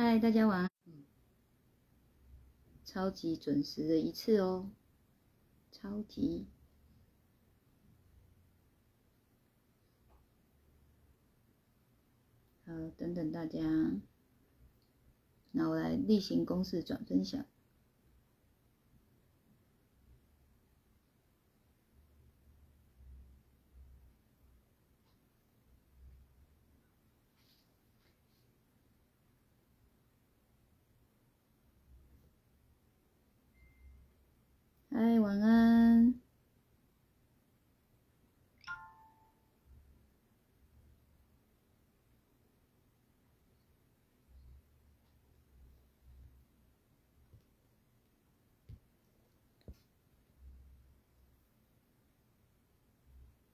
嗨，大家晚安。超级准时的一次哦，超级。好，等等大家。那我来例行公事转分享。嗨，晚安。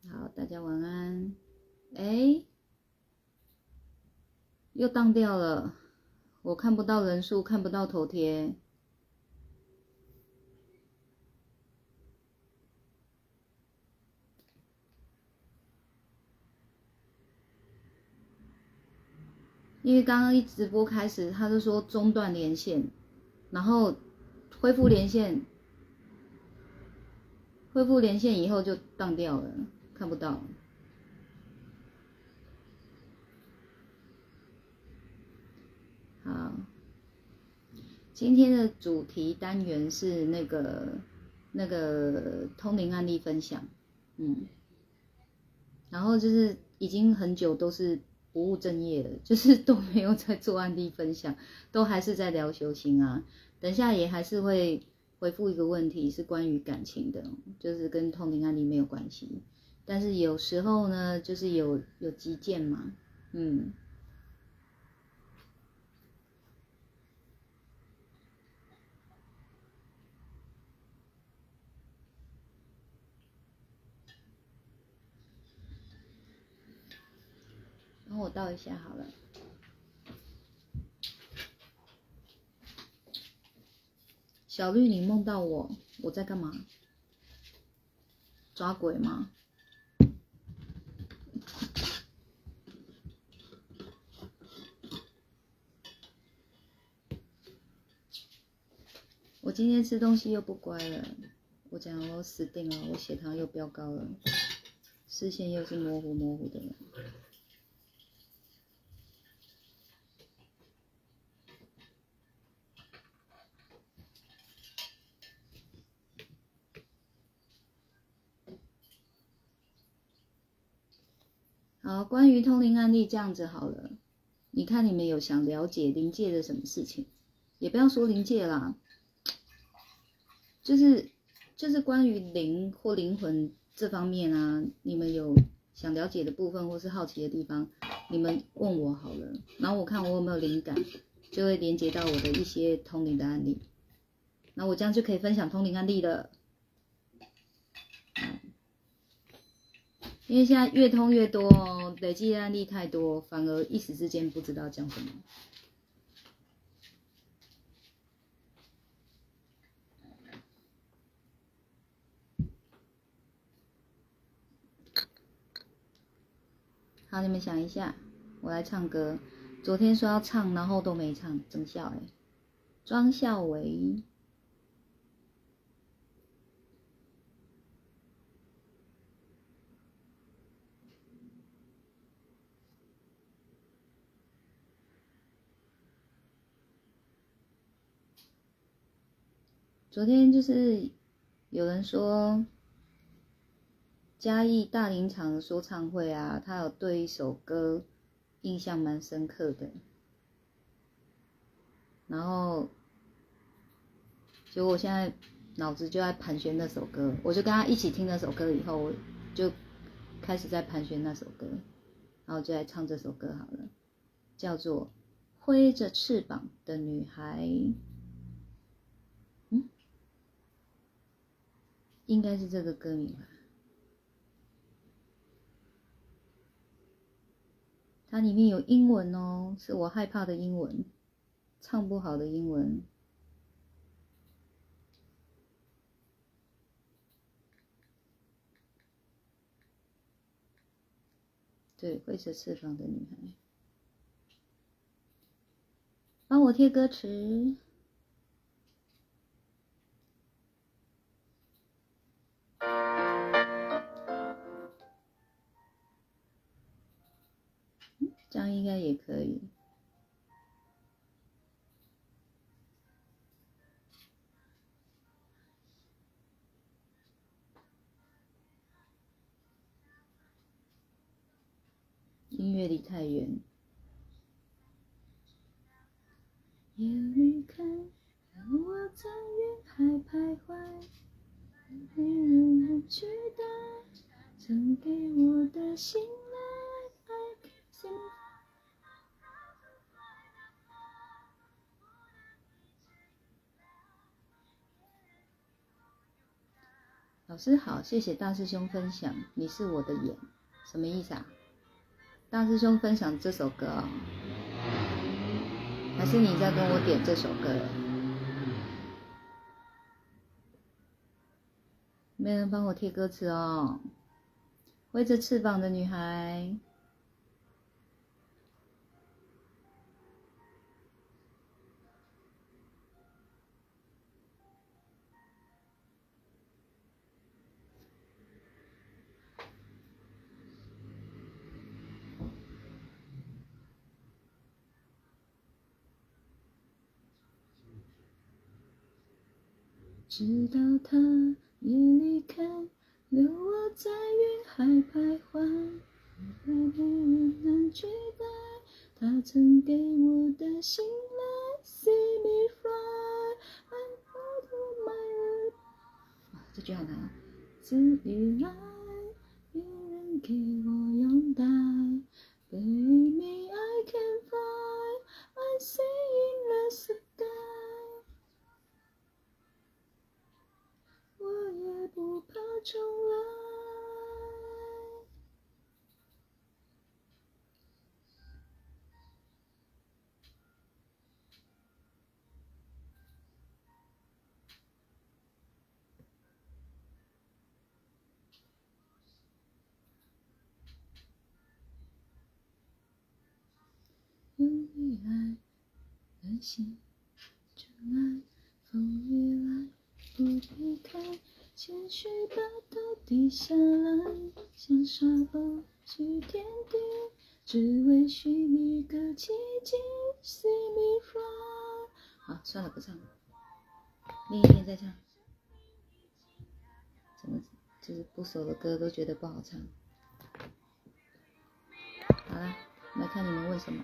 好，大家晚安。哎，又当掉了，我看不到人数，看不到头贴。因为刚刚一直播开始，他就说中断连线，然后恢复连线，恢复连线以后就断掉了，看不到。好，今天的主题单元是那个那个通灵案例分享，嗯，然后就是已经很久都是。不务正业的，就是都没有在做案例分享，都还是在聊修行啊。等下也还是会回复一个问题，是关于感情的，就是跟通灵案例没有关系。但是有时候呢，就是有有急件嘛，嗯。帮我倒一下好了。小绿，你梦到我，我在干嘛？抓鬼吗？我今天吃东西又不乖了，我讲我死定了，我血糖又飙高了，视线又是模糊模糊的。好，关于通灵案例这样子好了，你看你们有想了解灵界的什么事情？也不要说灵界啦，就是就是关于灵或灵魂这方面啊，你们有想了解的部分或是好奇的地方，你们问我好了，然后我看我有没有灵感，就会连接到我的一些通灵的案例，那我这样就可以分享通灵案例了。因为现在越通越多哦，累积案例太多，反而一时之间不知道讲什么。好，你们想一下，我来唱歌。昨天说要唱，然后都没唱，真笑哎！庄孝维。昨天就是有人说嘉义大林场说唱会啊，他有对一首歌印象蛮深刻的，然后结果我现在脑子就在盘旋那首歌，我就跟他一起听那首歌以后，我就开始在盘旋那首歌，然后就来唱这首歌好了，叫做《挥着翅膀的女孩》。应该是这个歌名吧，它里面有英文哦，是我害怕的英文，唱不好的英文。对，灰色翅膀的女孩。帮我贴歌词。这样应该也可以。音乐离太远。夜离开，让我在云海徘徊，没人能取代曾给我的信赖。I can see。老师好，谢谢大师兄分享。你是我的眼，什么意思啊？大师兄分享这首歌啊，还是你在跟我点这首歌？没人帮我贴歌词哦。挥着翅膀的女孩。直到他也离开，留我在云海徘徊，没人能取代他曾给我的信赖。See me fly，I'm out of my life。这句好难。自以来，别人给我拥戴。Baby, I can fly, I see in the sky。我也不怕重来，因为爱，安心真爱，风雨来。不避开，谦虚把头低下来，像沙包去天地，只为寻一个奇迹。See me fly。好，算了，不唱了。另一遍再唱。怎么就是不熟的歌都觉得不好唱？好了，来看你们问什么。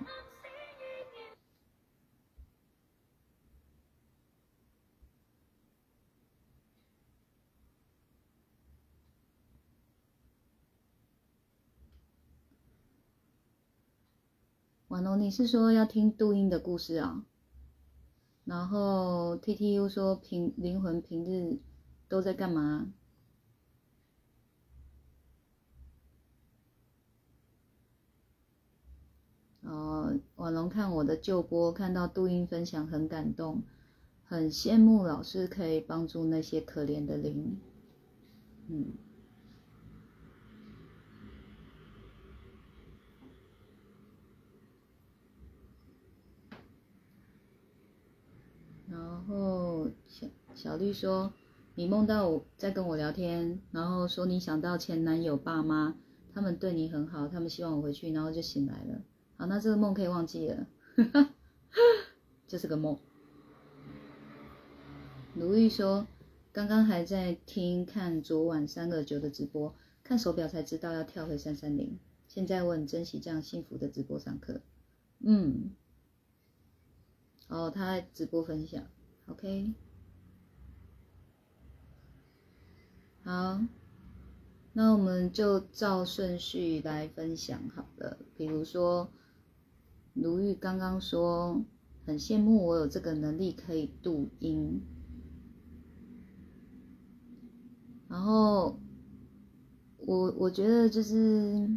婉龙，你是说要听杜英的故事啊？然后 T T U 说平灵魂平日都在干嘛？哦，婉龙看我的旧播，看到杜英分享很感动，很羡慕老师可以帮助那些可怜的灵，嗯。然后小小绿说：“你梦到我在跟我聊天，然后说你想到前男友爸妈，他们对你很好，他们希望我回去，然后就醒来了。好，那这个梦可以忘记了，就是个梦。”卢玉说：“刚刚还在听看昨晚三个九的直播，看手表才知道要跳回三三零。现在我很珍惜这样幸福的直播上课。”嗯。哦，他在直播分享，OK，好，那我们就照顺序来分享好了。比如说，卢玉刚刚说很羡慕我有这个能力可以读音，然后我我觉得就是，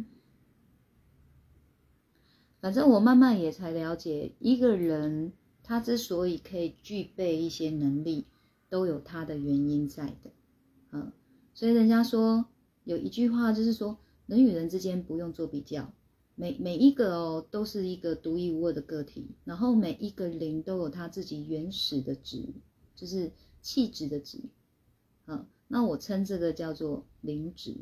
反正我慢慢也才了解一个人。他之所以可以具备一些能力，都有他的原因在的，嗯，所以人家说有一句话就是说，人与人之间不用做比较，每每一个哦都是一个独一无二的个体，然后每一个灵都有它自己原始的值，就是气质的值，啊，那我称这个叫做灵值，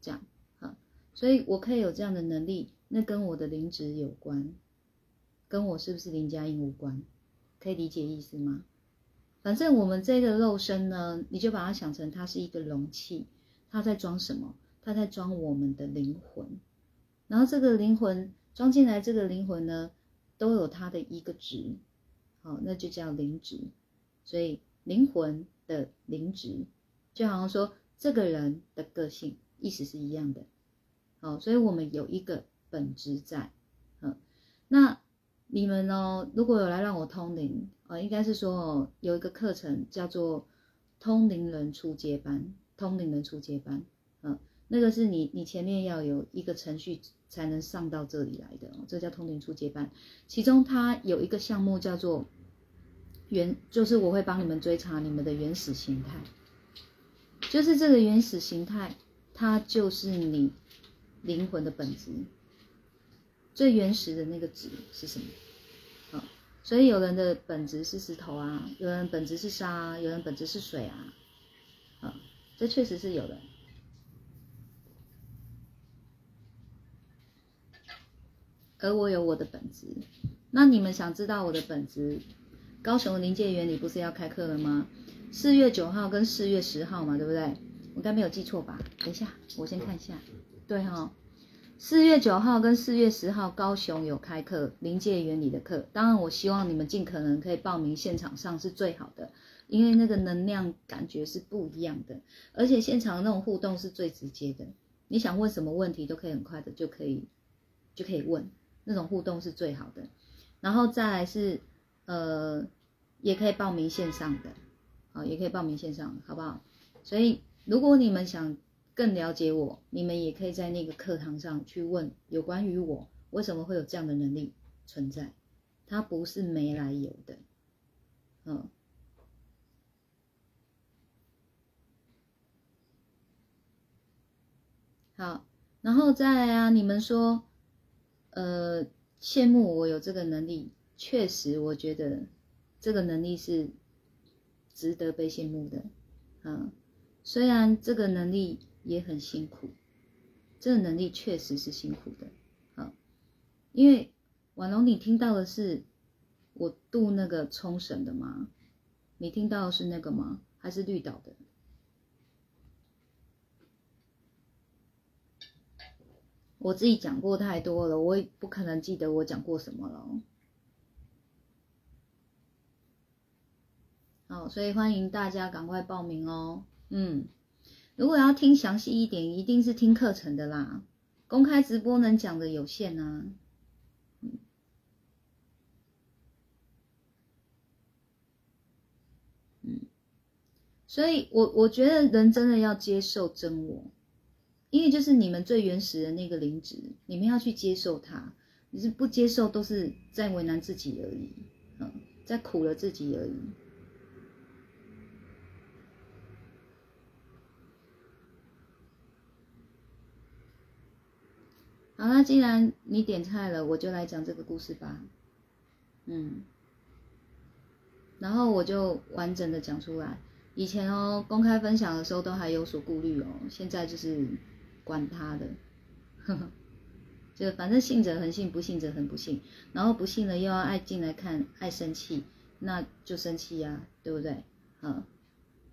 这样，啊，所以我可以有这样的能力，那跟我的灵值有关，跟我是不是林嘉音无关，可以理解意思吗？反正我们这个肉身呢，你就把它想成它是一个容器，它在装什么？它在装我们的灵魂。然后这个灵魂装进来，这个灵魂呢，都有它的一个值，好，那就叫灵值。所以灵魂的灵值，就好像说这个人的个性，意思是一样的。好，所以我们有一个本质在。嗯，那你们呢？如果有来让我通灵，呃，应该是说哦，有一个课程叫做通灵人初阶班，通灵人初阶班，嗯。那个是你，你前面要有一个程序才能上到这里来的哦，这叫通灵初阶班。其中它有一个项目叫做原，就是我会帮你们追查你们的原始形态，就是这个原始形态，它就是你灵魂的本质，最原始的那个值是什么？所以有人的本质是石头啊，有人本质是沙，有人本质是水啊，啊，这确实是有的。而我有我的本质，那你们想知道我的本质？高雄临界园里不是要开课了吗？四月九号跟四月十号嘛，对不对？我应该没有记错吧？等一下，我先看一下。对哈，四月九号跟四月十号高雄有开课，临界园里的课。当然，我希望你们尽可能可以报名现场上是最好的，因为那个能量感觉是不一样的，而且现场那种互动是最直接的。你想问什么问题都可以很快的就可以就可以问。那种互动是最好的，然后再来是，呃，也可以报名线上的，好，也可以报名线上，好不好？所以如果你们想更了解我，你们也可以在那个课堂上去问有关于我为什么会有这样的能力存在，它不是没来由的，嗯，好，然后再来啊，你们说。呃，羡慕我有这个能力，确实，我觉得这个能力是值得被羡慕的。嗯，虽然这个能力也很辛苦，这个能力确实是辛苦的。好，因为婉龙，你听到的是我渡那个冲绳的吗？你听到的是那个吗？还是绿岛的？我自己讲过太多了，我也不可能记得我讲过什么了。好，所以欢迎大家赶快报名哦。嗯，如果要听详细一点，一定是听课程的啦。公开直播能讲的有限啊。嗯，所以我我觉得人真的要接受真我。因为就是你们最原始的那个灵质，你们要去接受它。你是不接受，都是在为难自己而已，嗯，在苦了自己而已。好，那既然你点菜了，我就来讲这个故事吧。嗯，然后我就完整的讲出来。以前哦，公开分享的时候都还有所顾虑哦，现在就是。管他的，呵 呵就反正信者恒信，不信者恒不信。然后不信了又要爱进来看，爱生气，那就生气呀，对不对？嗯，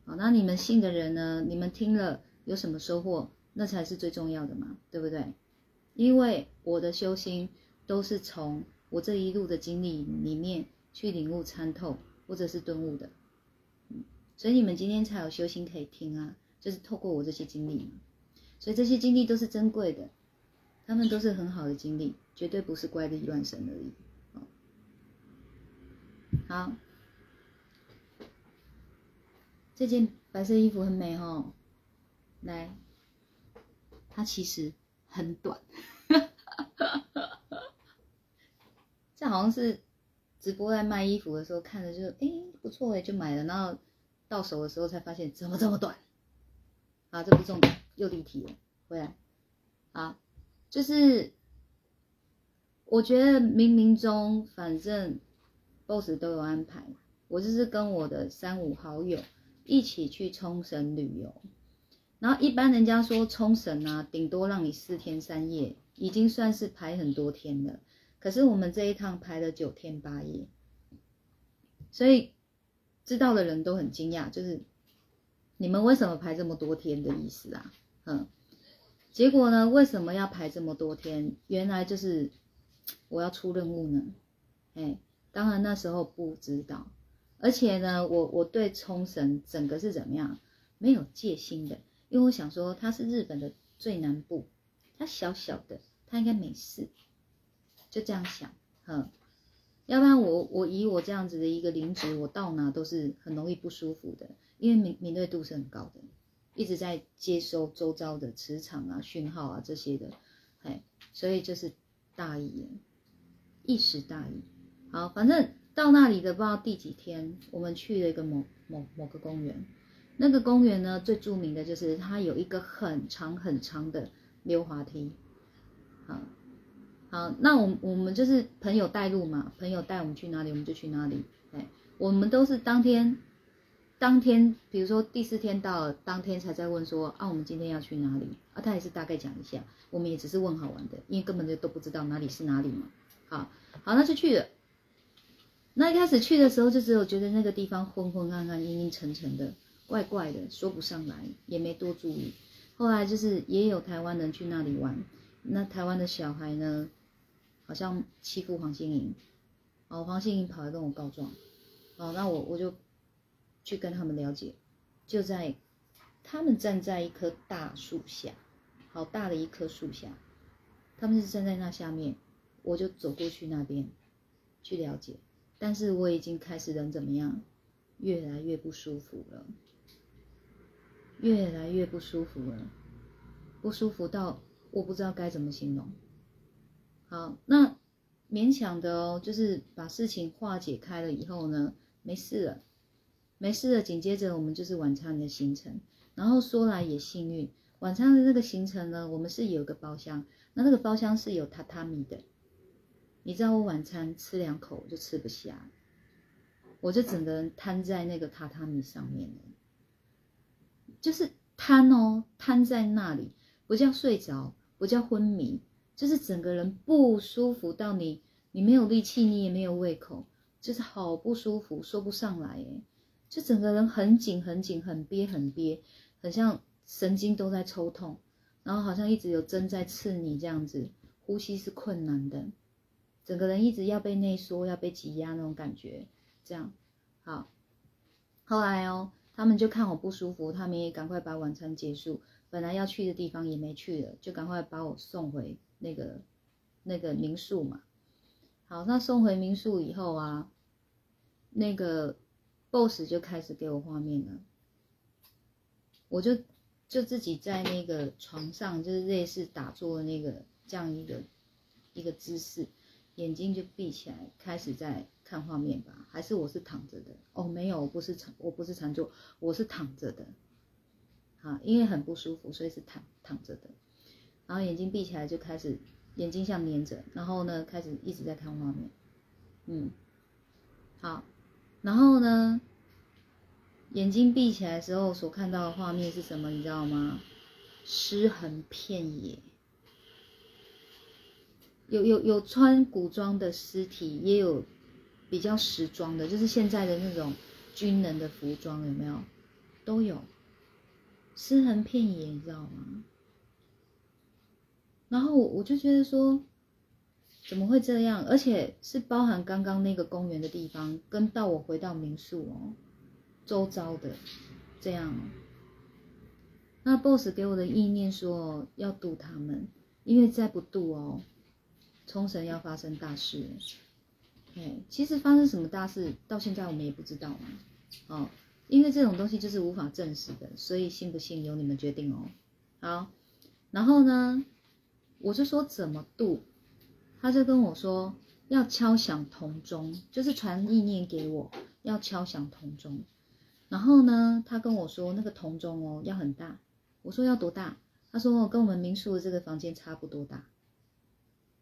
好，那你们信的人呢？你们听了有什么收获？那才是最重要的嘛，对不对？因为我的修心都是从我这一路的经历里面去领悟参透，或者是顿悟的。所以你们今天才有修心可以听啊，就是透过我这些经历。所以这些经历都是珍贵的，他们都是很好的经历，绝对不是怪力乱神而已。好，这件白色衣服很美哦。来，它其实很短，这好像是直播在卖衣服的时候看着就哎不错哎就买了，然后到手的时候才发现怎么这么短。啊，这不重点。又立体了，回来，好，就是我觉得冥冥中反正 boss 都有安排，我就是跟我的三五好友一起去冲绳旅游。然后一般人家说冲绳啊，顶多让你四天三夜，已经算是排很多天了。可是我们这一趟排了九天八夜，所以知道的人都很惊讶，就是你们为什么排这么多天的意思啊？嗯，结果呢，为什么要排这么多天？原来就是我要出任务呢。哎，当然那时候不知道，而且呢，我我对冲绳整个是怎么样，没有戒心的。因为我想说，它是日本的最南部，它小小的，它应该没事，就这样想，哼。要不然我我以我这样子的一个灵职，我到哪都是很容易不舒服的，因为敏敏锐度是很高的，一直在接收周遭的磁场啊、讯号啊这些的，哎，所以就是大意了，一时大意。好，反正到那里的不知道第几天，我们去了一个某某某个公园。那个公园呢，最著名的就是它有一个很长很长的溜滑梯。好，好，那我我们就是朋友带路嘛，朋友带我们去哪里，我们就去哪里。哎，我们都是当天，当天，比如说第四天到，当天才在问说啊，我们今天要去哪里？啊，他也是大概讲一下，我们也只是问好玩的，因为根本就都不知道哪里是哪里嘛。好，好，那就去了。那一开始去的时候，就只有觉得那个地方昏昏暗暗、阴阴沉沉的。怪怪的，说不上来，也没多注意。后来就是也有台湾人去那里玩，那台湾的小孩呢，好像欺负黄心颖，哦，黄心颖跑来跟我告状，哦，那我我就去跟他们了解，就在他们站在一棵大树下，好大的一棵树下，他们是站在那下面，我就走过去那边去了解，但是我已经开始人怎么样，越来越不舒服了。越来越不舒服了，不舒服到我不知道该怎么形容。好，那勉强的哦，就是把事情化解开了以后呢，没事了，没事了。紧接着我们就是晚餐的行程，然后说来也幸运，晚餐的那个行程呢，我们是有个包厢，那那个包厢是有榻榻米的。你知道我晚餐吃两口就吃不下，我就整个人瘫在那个榻榻米上面了。就是瘫哦，瘫在那里，不叫睡着，不叫昏迷，就是整个人不舒服到你，你没有力气，你也没有胃口，就是好不舒服，说不上来诶就整个人很紧很紧，很憋很憋，很像神经都在抽痛，然后好像一直有针在刺你这样子，呼吸是困难的，整个人一直要被内缩，要被挤压那种感觉，这样好，后来哦。他们就看我不舒服，他们也赶快把晚餐结束。本来要去的地方也没去了，就赶快把我送回那个那个民宿嘛。好，那送回民宿以后啊，那个 boss 就开始给我画面了。我就就自己在那个床上，就是类似打坐的那个这样一个一个姿势，眼睛就闭起来，开始在。看画面吧，还是我是躺着的哦？没有，我不是，我不是长坐，我是躺着的。好，因为很不舒服，所以是躺躺着的。然后眼睛闭起来就开始，眼睛像粘着，然后呢开始一直在看画面。嗯，好，然后呢，眼睛闭起来的时候所看到的画面是什么？你知道吗？尸横遍野。有有有穿古装的尸体，也有。比较时装的，就是现在的那种军人的服装，有没有？都有，尸横遍野，你知道吗？然后我就觉得说，怎么会这样？而且是包含刚刚那个公园的地方，跟到我回到民宿哦，周遭的这样。那 boss 给我的意念说要渡他们，因为再不渡哦，冲绳要发生大事。哎，其实发生什么大事，到现在我们也不知道嘛。哦，因为这种东西就是无法证实的，所以信不信由你们决定哦。好，然后呢，我就说怎么度，他就跟我说要敲响铜钟，就是传意念给我，要敲响铜钟。然后呢，他跟我说那个铜钟哦要很大，我说要多大？他说跟我们民宿的这个房间差不多大。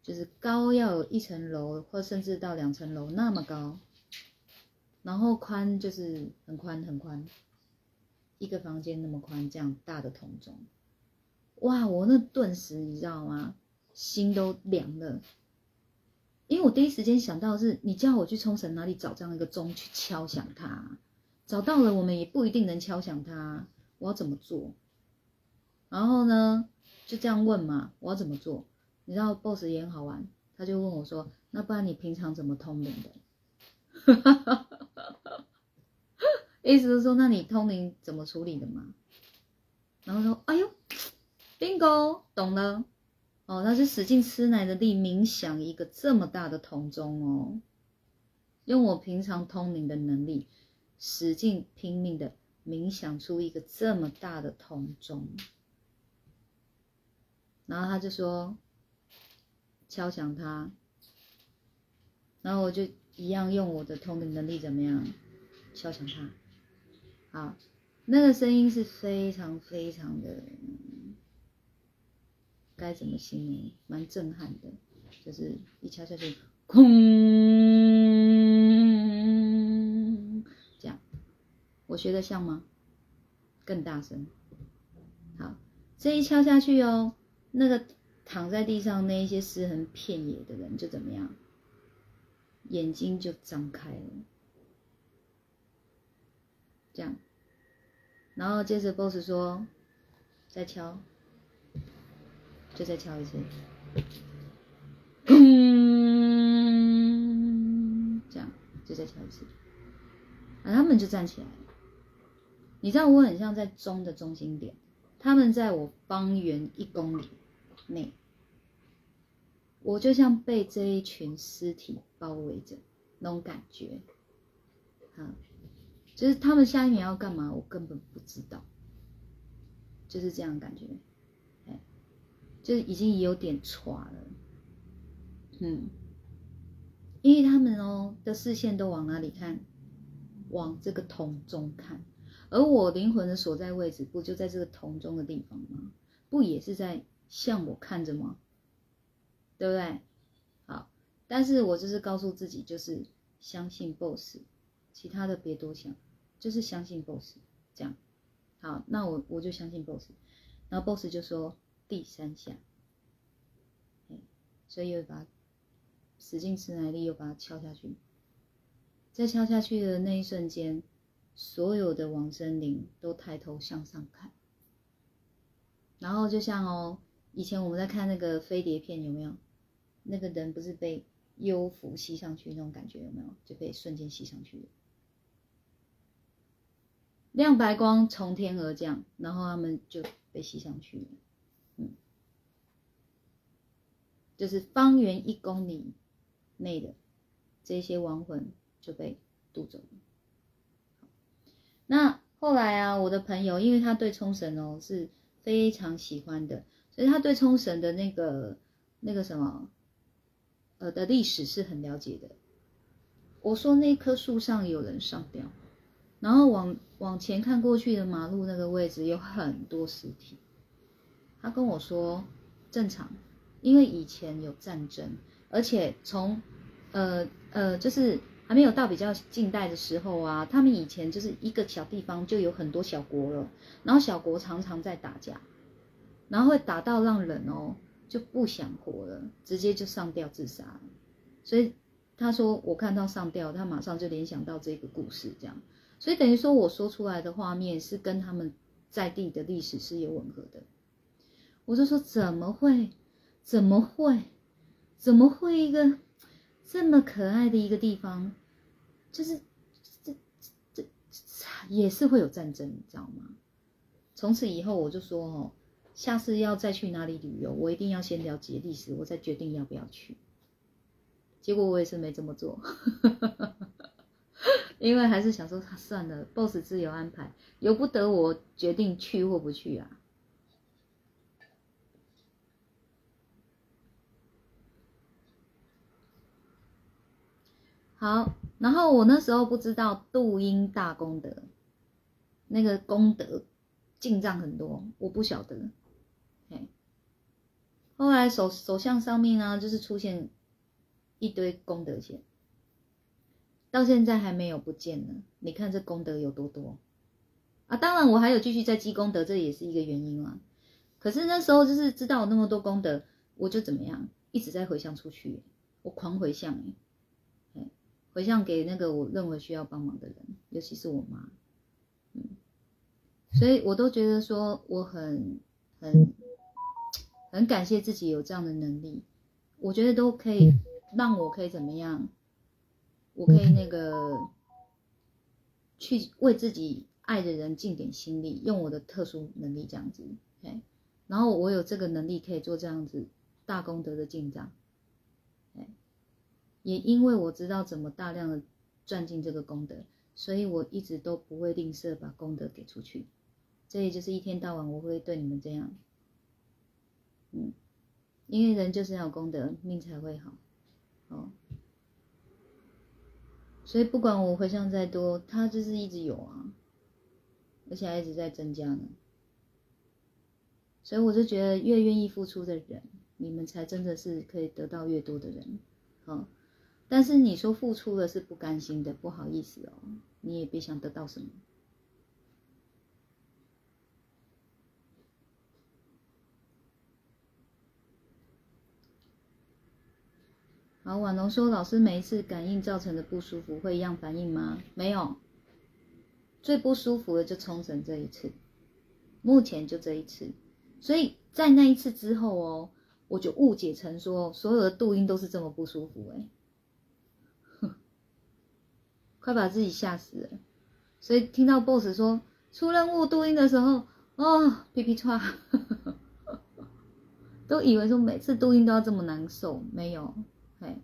就是高要有一层楼，或甚至到两层楼那么高，然后宽就是很宽很宽，一个房间那么宽，这样大的桶中，哇！我那顿时你知道吗？心都凉了，因为我第一时间想到是，你叫我去冲绳哪里找这样一个钟去敲响它，找到了我们也不一定能敲响它，我要怎么做？然后呢，就这样问嘛，我要怎么做？你知道 boss 也很好玩，他就问我说：“那不然你平常怎么通灵的？” 意思是说，那你通灵怎么处理的嘛？然后说：“哎呦，bingo，懂了。哦，那是使劲吃奶的力冥想一个这么大的铜钟哦，用我平常通灵的能力，使劲拼命的冥想出一个这么大的铜钟。”然后他就说。敲响它，然后我就一样用我的通灵能力怎么样敲响它？好，那个声音是非常非常的，该怎么形容？蛮震撼的，就是一敲下去，空，这样，我学的像吗？更大声。好，这一敲下去哦，那个。躺在地上那一些尸横遍野的人就怎么样？眼睛就张开了，这样，然后接着 boss 说：“再敲，就再敲一次，嗯，这样就再敲一次，啊，他们就站起来了。你知道我很像在钟的中心点，他们在我方圆一公里。内。”我就像被这一群尸体包围着那种感觉，啊，就是他们下一秒要干嘛，我根本不知道，就是这样感觉，哎，就是已经有点垮了，嗯，因为他们哦的视线都往哪里看，往这个桶中看，而我灵魂的所在位置不就在这个桶中的地方吗？不也是在向我看着吗？对不对？好，但是我就是告诉自己，就是相信 boss，其他的别多想，就是相信 boss，这样。好，那我我就相信 boss，然后 boss 就说第三下，所以又把使劲吃奶力，又把它敲下去。在敲下去的那一瞬间，所有的王生灵都抬头向上看，然后就像哦，以前我们在看那个飞碟片，有没有？那个人不是被幽浮吸上去那种感觉有没有？就被瞬间吸上去了，亮白光从天而降，然后他们就被吸上去了。嗯，就是方圆一公里内的这些亡魂就被渡走了。那后来啊，我的朋友因为他对冲绳哦是非常喜欢的，所以他对冲绳的那个那个什么。呃的历史是很了解的。我说那棵树上有人上吊，然后往往前看过去的马路那个位置有很多尸体。他跟我说正常，因为以前有战争，而且从呃呃就是还没有到比较近代的时候啊，他们以前就是一个小地方就有很多小国了，然后小国常常在打架，然后会打到让人哦。就不想活了，直接就上吊自杀了。所以他说我看到上吊，他马上就联想到这个故事，这样。所以等于说我说出来的画面是跟他们在地的历史是有吻合的。我就说怎么会？怎么会？怎么会一个这么可爱的一个地方，就是这这也是会有战争，你知道吗？从此以后我就说哦。下次要再去哪里旅游，我一定要先了解历史，我再决定要不要去。结果我也是没这么做，因为还是想说，算了，boss 自由安排，由不得我决定去或不去啊。好，然后我那时候不知道度阴大功德，那个功德进账很多，我不晓得。后来手手相上面啊，就是出现一堆功德钱，到现在还没有不见呢。你看这功德有多多啊！当然我还有继续在积功德，这也是一个原因啦。可是那时候就是知道有那么多功德，我就怎么样，一直在回向出去，我狂回向哎，回向给那个我认为需要帮忙的人，尤其是我妈，嗯，所以我都觉得说我很很。很感谢自己有这样的能力，我觉得都可以让我可以怎么样？我可以那个去为自己爱的人尽点心力，用我的特殊能力这样子，哎，然后我有这个能力可以做这样子大功德的进账，哎，也因为我知道怎么大量的赚进这个功德，所以我一直都不会吝啬把功德给出去，这也就是一天到晚我会对你们这样。嗯，因为人就是要有功德，命才会好，哦。所以不管我回向再多，他就是一直有啊，而且还一直在增加呢。所以我就觉得，越愿意付出的人，你们才真的是可以得到越多的人，好。但是你说付出了是不甘心的，不好意思哦，你也别想得到什么。好，婉龙说：“老师，每一次感应造成的不舒服会一样反应吗？没有，最不舒服的就冲绳这一次，目前就这一次。所以在那一次之后哦，我就误解成说所有的度音都是这么不舒服哎，快把自己吓死了。所以听到 BOSS 说出任务度音的时候，哦，皮皮唰，都以为说每次度音都要这么难受，没有。”哎，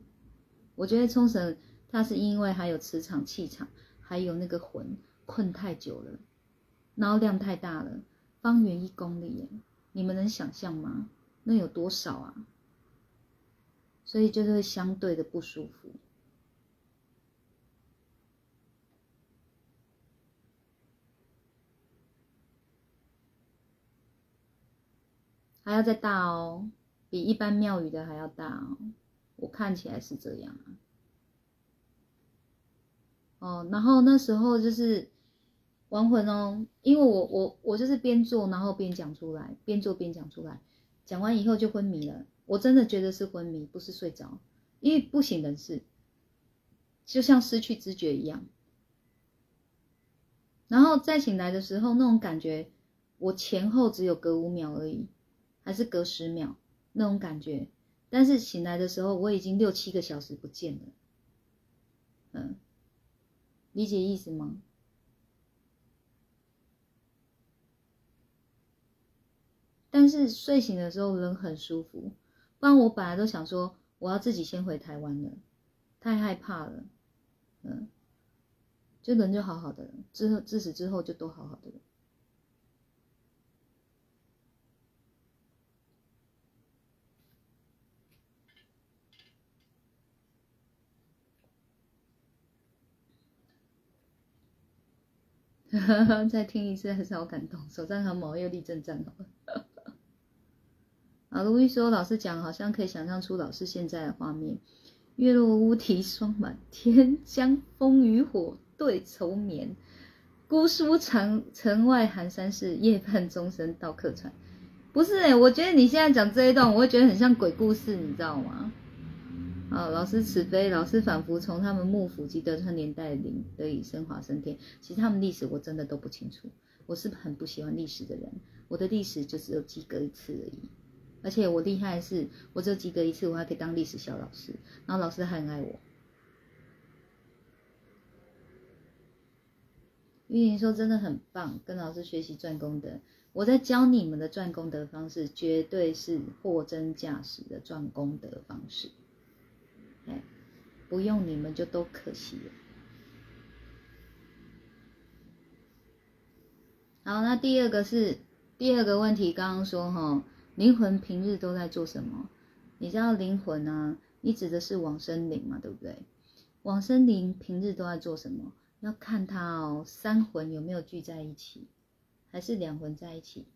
我觉得冲绳它是因为还有磁场、气场，还有那个魂困太久了，然后量太大了，方圆一公里，你们能想象吗？那有多少啊？所以就是会相对的不舒服，还要再大哦，比一般庙宇的还要大哦。我看起来是这样啊，哦，然后那时候就是亡魂哦，因为我我我就是边做然后边讲出来，边做边讲出来，讲完以后就昏迷了。我真的觉得是昏迷，不是睡着，因为不省人事，就像失去知觉一样。然后再醒来的时候，那种感觉，我前后只有隔五秒而已，还是隔十秒那种感觉。但是醒来的时候，我已经六七个小时不见了。嗯，理解意思吗？但是睡醒的时候人很舒服，不然我本来都想说我要自己先回台湾了，太害怕了。嗯，就人就好好的，之后自此之后就都好好的了。再听一次还是好感动，手上很毛又立正站好了。啊，卢易说老师讲好像可以想象出老师现在的画面：月落乌啼霜满天，江枫渔火对愁眠。姑苏城城外寒山寺，夜半钟声到客船。不是哎，我觉得你现在讲这一段，我会觉得很像鬼故事，你知道吗？啊，老师慈悲，老师仿佛从他们幕府及德川年代里得以升华升天。其实他们历史我真的都不清楚，我是很不喜欢历史的人。我的历史就只有及格一次而已，而且我厉害的是，我只有及格一次，我还可以当历史小老师，然后老师还很爱我。玉玲说真的很棒，跟老师学习赚功德。我在教你们的赚功德方式，绝对是货真价实的赚功德方式。哎，不用你们就都可惜了。好，那第二个是第二个问题，刚刚说哈，灵魂平日都在做什么？你知道灵魂啊，你指的是往生灵嘛，对不对？往生灵平日都在做什么？要看他哦，三魂有没有聚在一起，还是两魂在一起，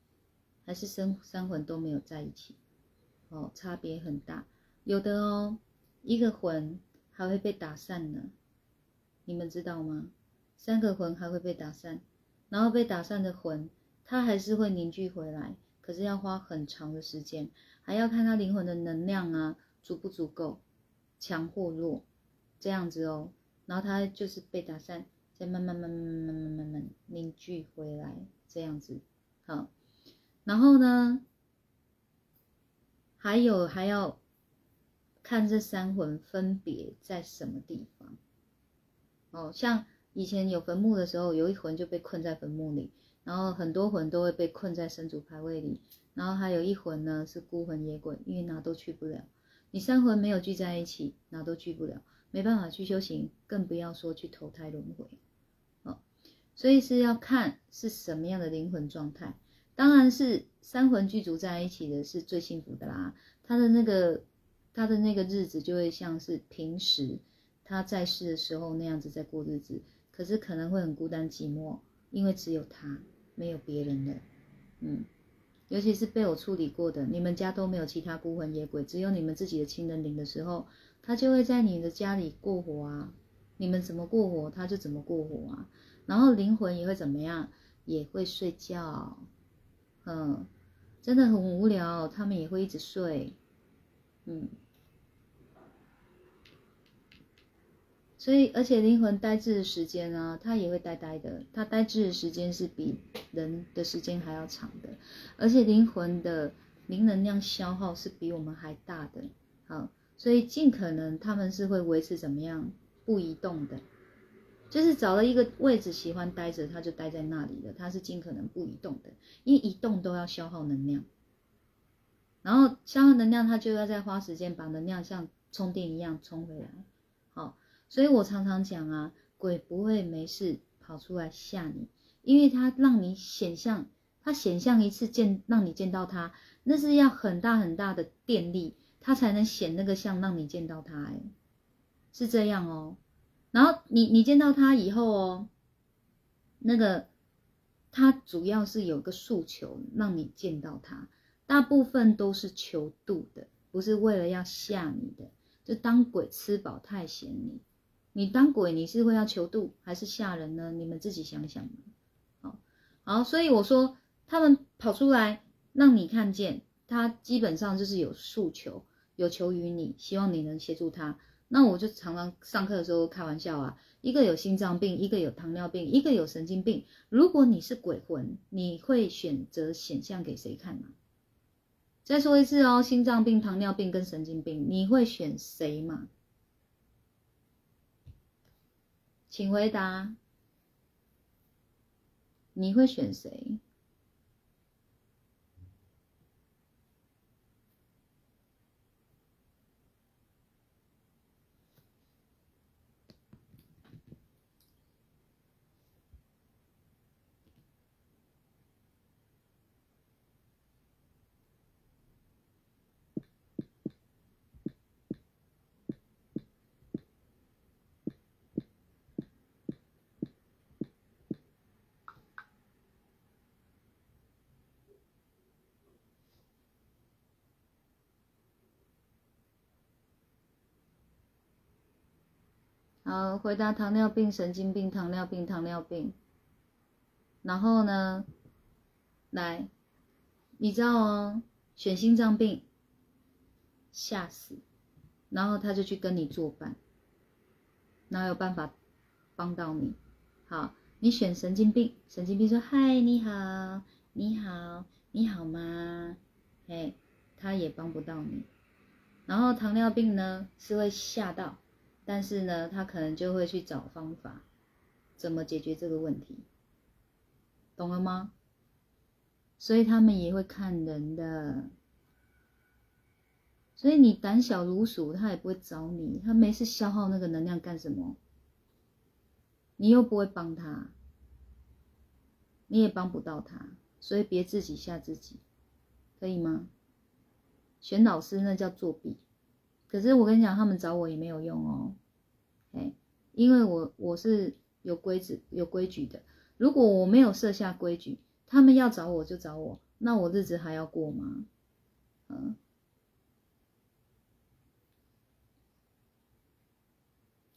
还是三三魂都没有在一起？哦，差别很大。有的哦，一个魂还会被打散呢，你们知道吗？三个魂还会被打散，然后被打散的魂，它还是会凝聚回来，可是要花很长的时间，还要看它灵魂的能量啊足不足够，强或弱，这样子哦。然后它就是被打散，再慢慢慢慢慢慢慢慢凝聚回来，这样子。好，然后呢，还有还要。看这三魂分别在什么地方，哦，像以前有坟墓的时候，有一魂就被困在坟墓里，然后很多魂都会被困在神主牌位里，然后还有一魂呢是孤魂野鬼，因为哪都去不了。你三魂没有聚在一起，哪都去不了，没办法去修行，更不要说去投胎轮回。哦，所以是要看是什么样的灵魂状态，当然是三魂具足在一起的是最幸福的啦，他的那个。他的那个日子就会像是平时他在世的时候那样子在过日子，可是可能会很孤单寂寞，因为只有他没有别人了。嗯，尤其是被我处理过的，你们家都没有其他孤魂野鬼，只有你们自己的亲人灵的时候，他就会在你的家里过活啊。你们怎么过活，他就怎么过活啊。然后灵魂也会怎么样，也会睡觉。嗯，真的很无聊，他们也会一直睡。嗯，所以而且灵魂呆滞的时间啊，它也会呆呆的，它呆滞的时间是比人的时间还要长的，而且灵魂的灵能量消耗是比我们还大的。好，所以尽可能他们是会维持怎么样不移动的，就是找了一个位置喜欢待着，他就待在那里了，他是尽可能不移动的，因为移动都要消耗能量。然后消耗能量，他就要再花时间把能量像充电一样充回来。所以我常常讲啊，鬼不会没事跑出来吓你，因为他让你显象，他显象一次见让你见到他，那是要很大很大的电力，他才能显那个像让你见到他。哎，是这样哦。然后你你见到他以后哦，那个他主要是有个诉求让你见到他。大部分都是求度的，不是为了要吓你的。就当鬼吃饱太闲你，你当鬼你是会要求度还是吓人呢？你们自己想想。好，好，所以我说他们跑出来让你看见，他基本上就是有诉求，有求于你，希望你能协助他。那我就常常上课的时候开玩笑啊，一个有心脏病，一个有糖尿病，一个有神经病。如果你是鬼魂，你会选择显像给谁看呢？再说一次哦，心脏病、糖尿病跟神经病，你会选谁嘛？请回答，你会选谁？好，回答糖尿病、神经病、糖尿病、糖尿病。然后呢，来，你知道哦，选心脏病，吓死，然后他就去跟你作伴，哪有办法帮到你？好，你选神经病，神经病说：“嗨，你好，你好，你好吗？”哎，他也帮不到你。然后糖尿病呢，是会吓到。但是呢，他可能就会去找方法，怎么解决这个问题，懂了吗？所以他们也会看人的，所以你胆小如鼠，他也不会找你，他没事消耗那个能量干什么？你又不会帮他，你也帮不到他，所以别自己吓自己，可以吗？选老师那叫作弊。可是我跟你讲，他们找我也没有用哦，哎，因为我我是有规矩有规矩的。如果我没有设下规矩，他们要找我就找我，那我日子还要过吗？嗯。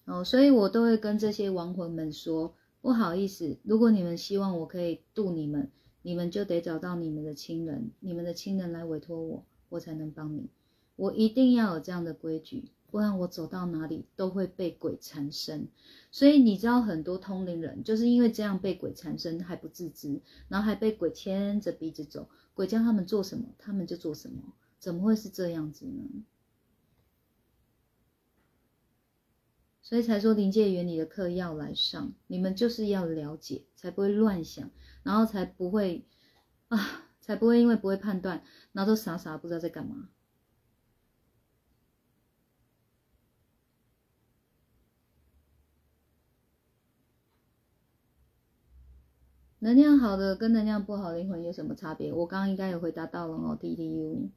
哦，所以我都会跟这些亡魂们说，不好意思，如果你们希望我可以渡你们，你们就得找到你们的亲人，你们的亲人来委托我，我才能帮你。我一定要有这样的规矩，不然我走到哪里都会被鬼缠身。所以你知道，很多通灵人就是因为这样被鬼缠身还不自知，然后还被鬼牵着鼻子走，鬼叫他们做什么，他们就做什么，怎么会是这样子呢？所以才说临界原理的课要来上，你们就是要了解，才不会乱想，然后才不会啊，才不会因为不会判断，然后都傻傻不知道在干嘛。能量好的跟能量不好的灵魂有什么差别？我刚刚应该有回答到了哦，D D U。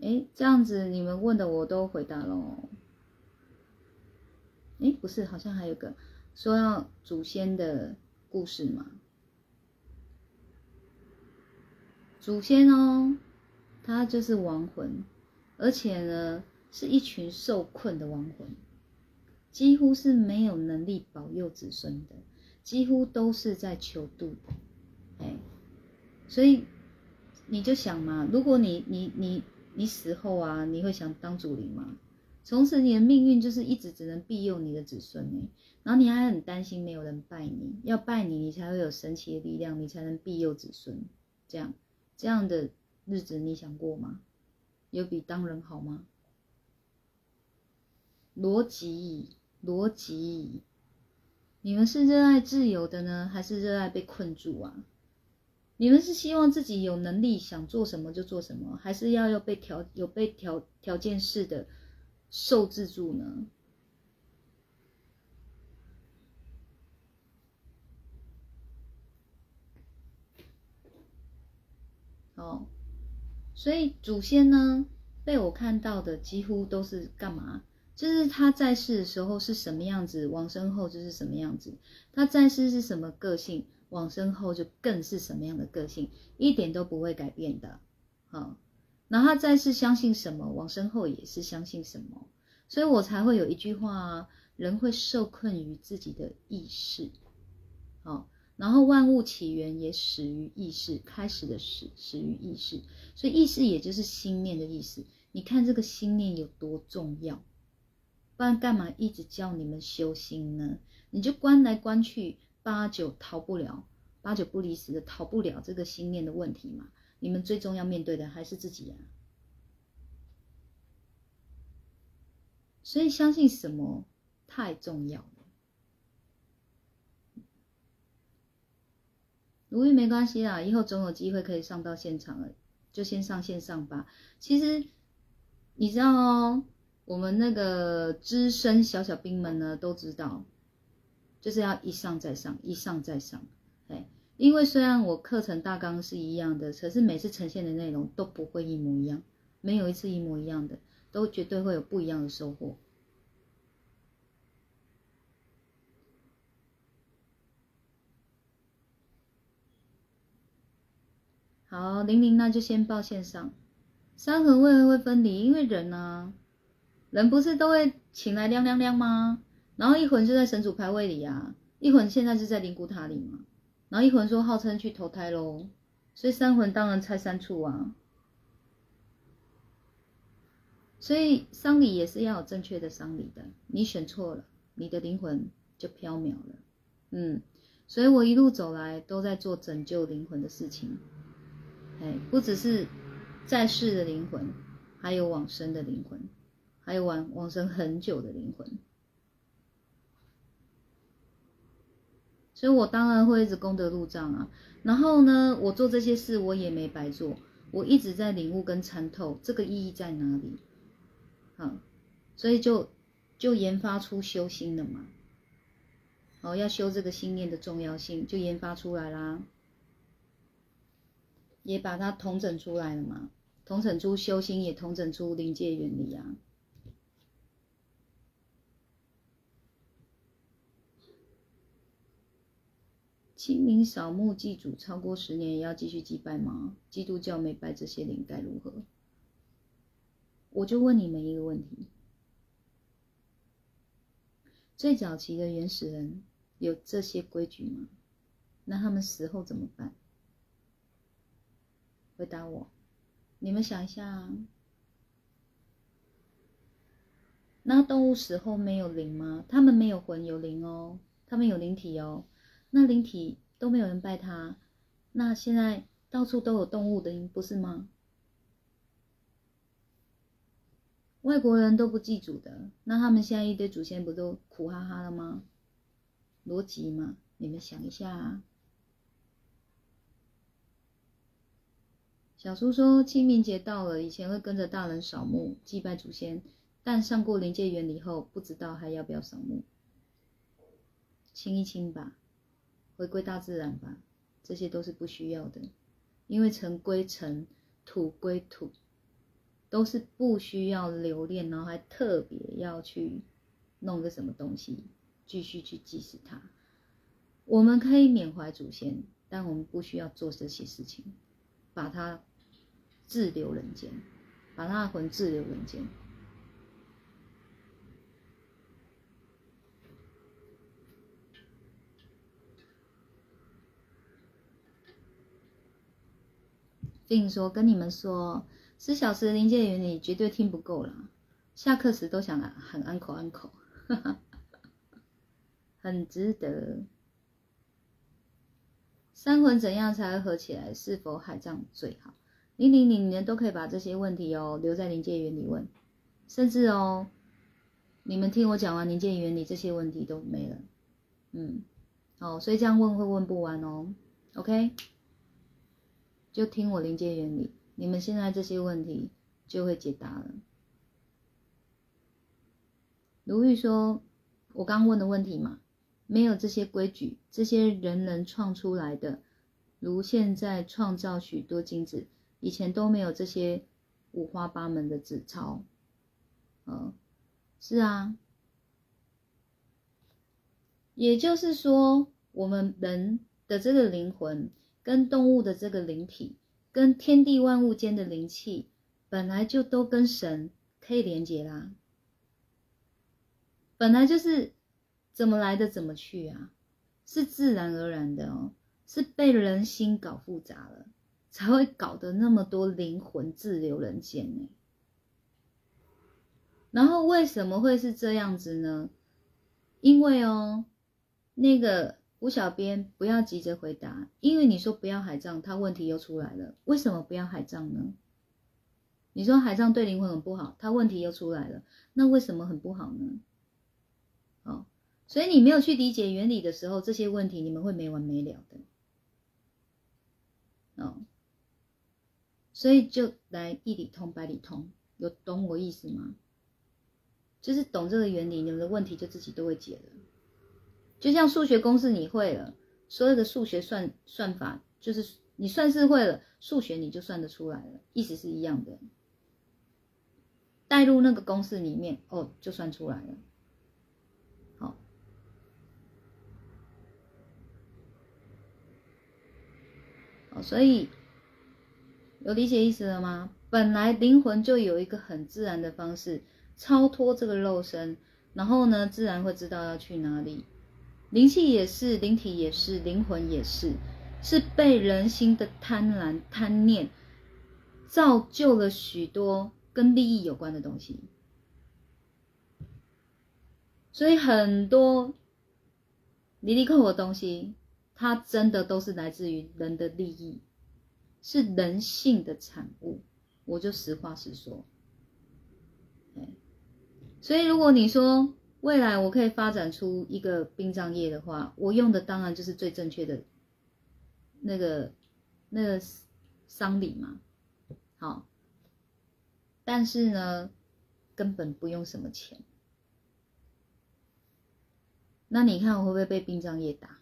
哎，这样子你们问的我都回答了。哎，不是，好像还有个说要祖先的故事嘛。祖先哦，他就是亡魂，而且呢是一群受困的亡魂，几乎是没有能力保佑子孙的，几乎都是在求渡。哎，所以你就想嘛，如果你你你。你死后啊，你会想当主灵吗？从此你的命运就是一直只能庇佑你的子孙呢。然后你还很担心没有人拜你，要拜你，你才会有神奇的力量，你才能庇佑子孙。这样这样的日子你想过吗？有比当人好吗？逻辑，逻辑，你们是热爱自由的呢，还是热爱被困住啊？你们是希望自己有能力想做什么就做什么，还是要要被条有被条条件式的受制住呢？哦，所以祖先呢，被我看到的几乎都是干嘛？就是他在世的时候是什么样子，往生后就是什么样子。他在世是什么个性？往生后就更是什么样的个性，一点都不会改变的。好，那他再是相信什么，往生后也是相信什么，所以我才会有一句话：人会受困于自己的意识。好，然后万物起源也始于意识，开始的始始于意识，所以意识也就是心念的意思。你看这个心念有多重要，不然干嘛一直叫你们修心呢？你就关来关去。八九逃不了，八九不离十的逃不了这个心念的问题嘛？你们最终要面对的还是自己呀。所以相信什么太重要了。如意没关系啦，以后总有机会可以上到现场了，就先上线上吧。其实你知道哦，我们那个资深小小兵们呢都知道。就是要一上再上，一上再上，哎，因为虽然我课程大纲是一样的，可是每次呈现的内容都不会一模一样，没有一次一模一样的，都绝对会有不一样的收获。好，玲玲那就先报线上。三魂为何会分离？因为人啊，人不是都会请来亮亮亮吗？然后一魂就在神主牌位里啊，一魂现在就在灵骨塔里嘛。然后一魂说号称去投胎喽，所以三魂当然拆三处啊。所以丧礼也是要有正确的丧礼的，你选错了，你的灵魂就飘渺了。嗯，所以我一路走来都在做拯救灵魂的事情，哎，不只是在世的灵魂，还有往生的灵魂，还有往往生很久的灵魂。所以我当然会一直功德入账啊，然后呢，我做这些事我也没白做，我一直在领悟跟参透这个意义在哪里，好，所以就就研发出修心了嘛，好，要修这个心念的重要性就研发出来啦，也把它统整出来了嘛，统整出修心也统整出临界原理啊。清明扫墓祭祖超过十年，也要继续祭拜吗？基督教没拜这些灵该如何？我就问你们一个问题：最早期的原始人有这些规矩吗？那他们死后怎么办？回答我，你们想一下，那动物死后没有灵吗？他们没有魂有灵哦，他们有灵体哦。那灵体都没有人拜他，那现在到处都有动物的，不是吗？外国人都不祭祖的，那他们现在一堆祖先不都苦哈哈了吗？逻辑嘛，你们想一下啊。小叔说清明节到了，以前会跟着大人扫墓祭拜祖先，但上过灵界原理后，不知道还要不要扫墓。清一清吧，回归大自然吧，这些都是不需要的，因为尘归尘，土归土。都是不需要留恋，然后还特别要去弄个什么东西，继续去祭祀它。我们可以缅怀祖先，但我们不需要做这些事情，把它滞留人间，把他的魂滞留人间。并说跟你们说。十小时临界原理绝对听不够了，下课时都想喊安口安口，很值得。三魂怎样才合起来？是否海葬最好？零零零年都可以把这些问题哦留在临界原理问，甚至哦，你们听我讲完临界原理，这些问题都没了。嗯，哦，所以这样问会问不完哦。OK，就听我临界原理。你们现在这些问题就会解答了。卢玉说：“我刚问的问题嘛，没有这些规矩，这些人能创出来的，如现在创造许多金子，以前都没有这些五花八门的纸钞。嗯，是啊，也就是说，我们人的这个灵魂跟动物的这个灵体。”跟天地万物间的灵气本来就都跟神可以连接啦，本来就是怎么来的怎么去啊，是自然而然的哦，是被人心搞复杂了，才会搞得那么多灵魂滞留人间呢。然后为什么会是这样子呢？因为哦，那个。吴小编，不要急着回答，因为你说不要海葬，他问题又出来了。为什么不要海葬呢？你说海葬对灵魂很不好，他问题又出来了。那为什么很不好呢？哦，所以你没有去理解原理的时候，这些问题你们会没完没了的。哦，所以就来一理通百理通，有懂我意思吗？就是懂这个原理，你们的问题就自己都会解了。就像数学公式你会了，所有的数学算算法就是你算是会了，数学你就算得出来了，意思是一样的。带入那个公式里面，哦，就算出来了。好，好，所以有理解意思了吗？本来灵魂就有一个很自然的方式超脱这个肉身，然后呢，自然会知道要去哪里。灵气也是，灵体也是，灵魂也是，是被人心的贪婪、贪念造就了许多跟利益有关的东西。所以很多离离扣的东西，它真的都是来自于人的利益，是人性的产物。我就实话实说。所以如果你说，未来我可以发展出一个殡葬业的话，我用的当然就是最正确的那个那个丧礼嘛。好，但是呢，根本不用什么钱。那你看我会不会被殡葬业打？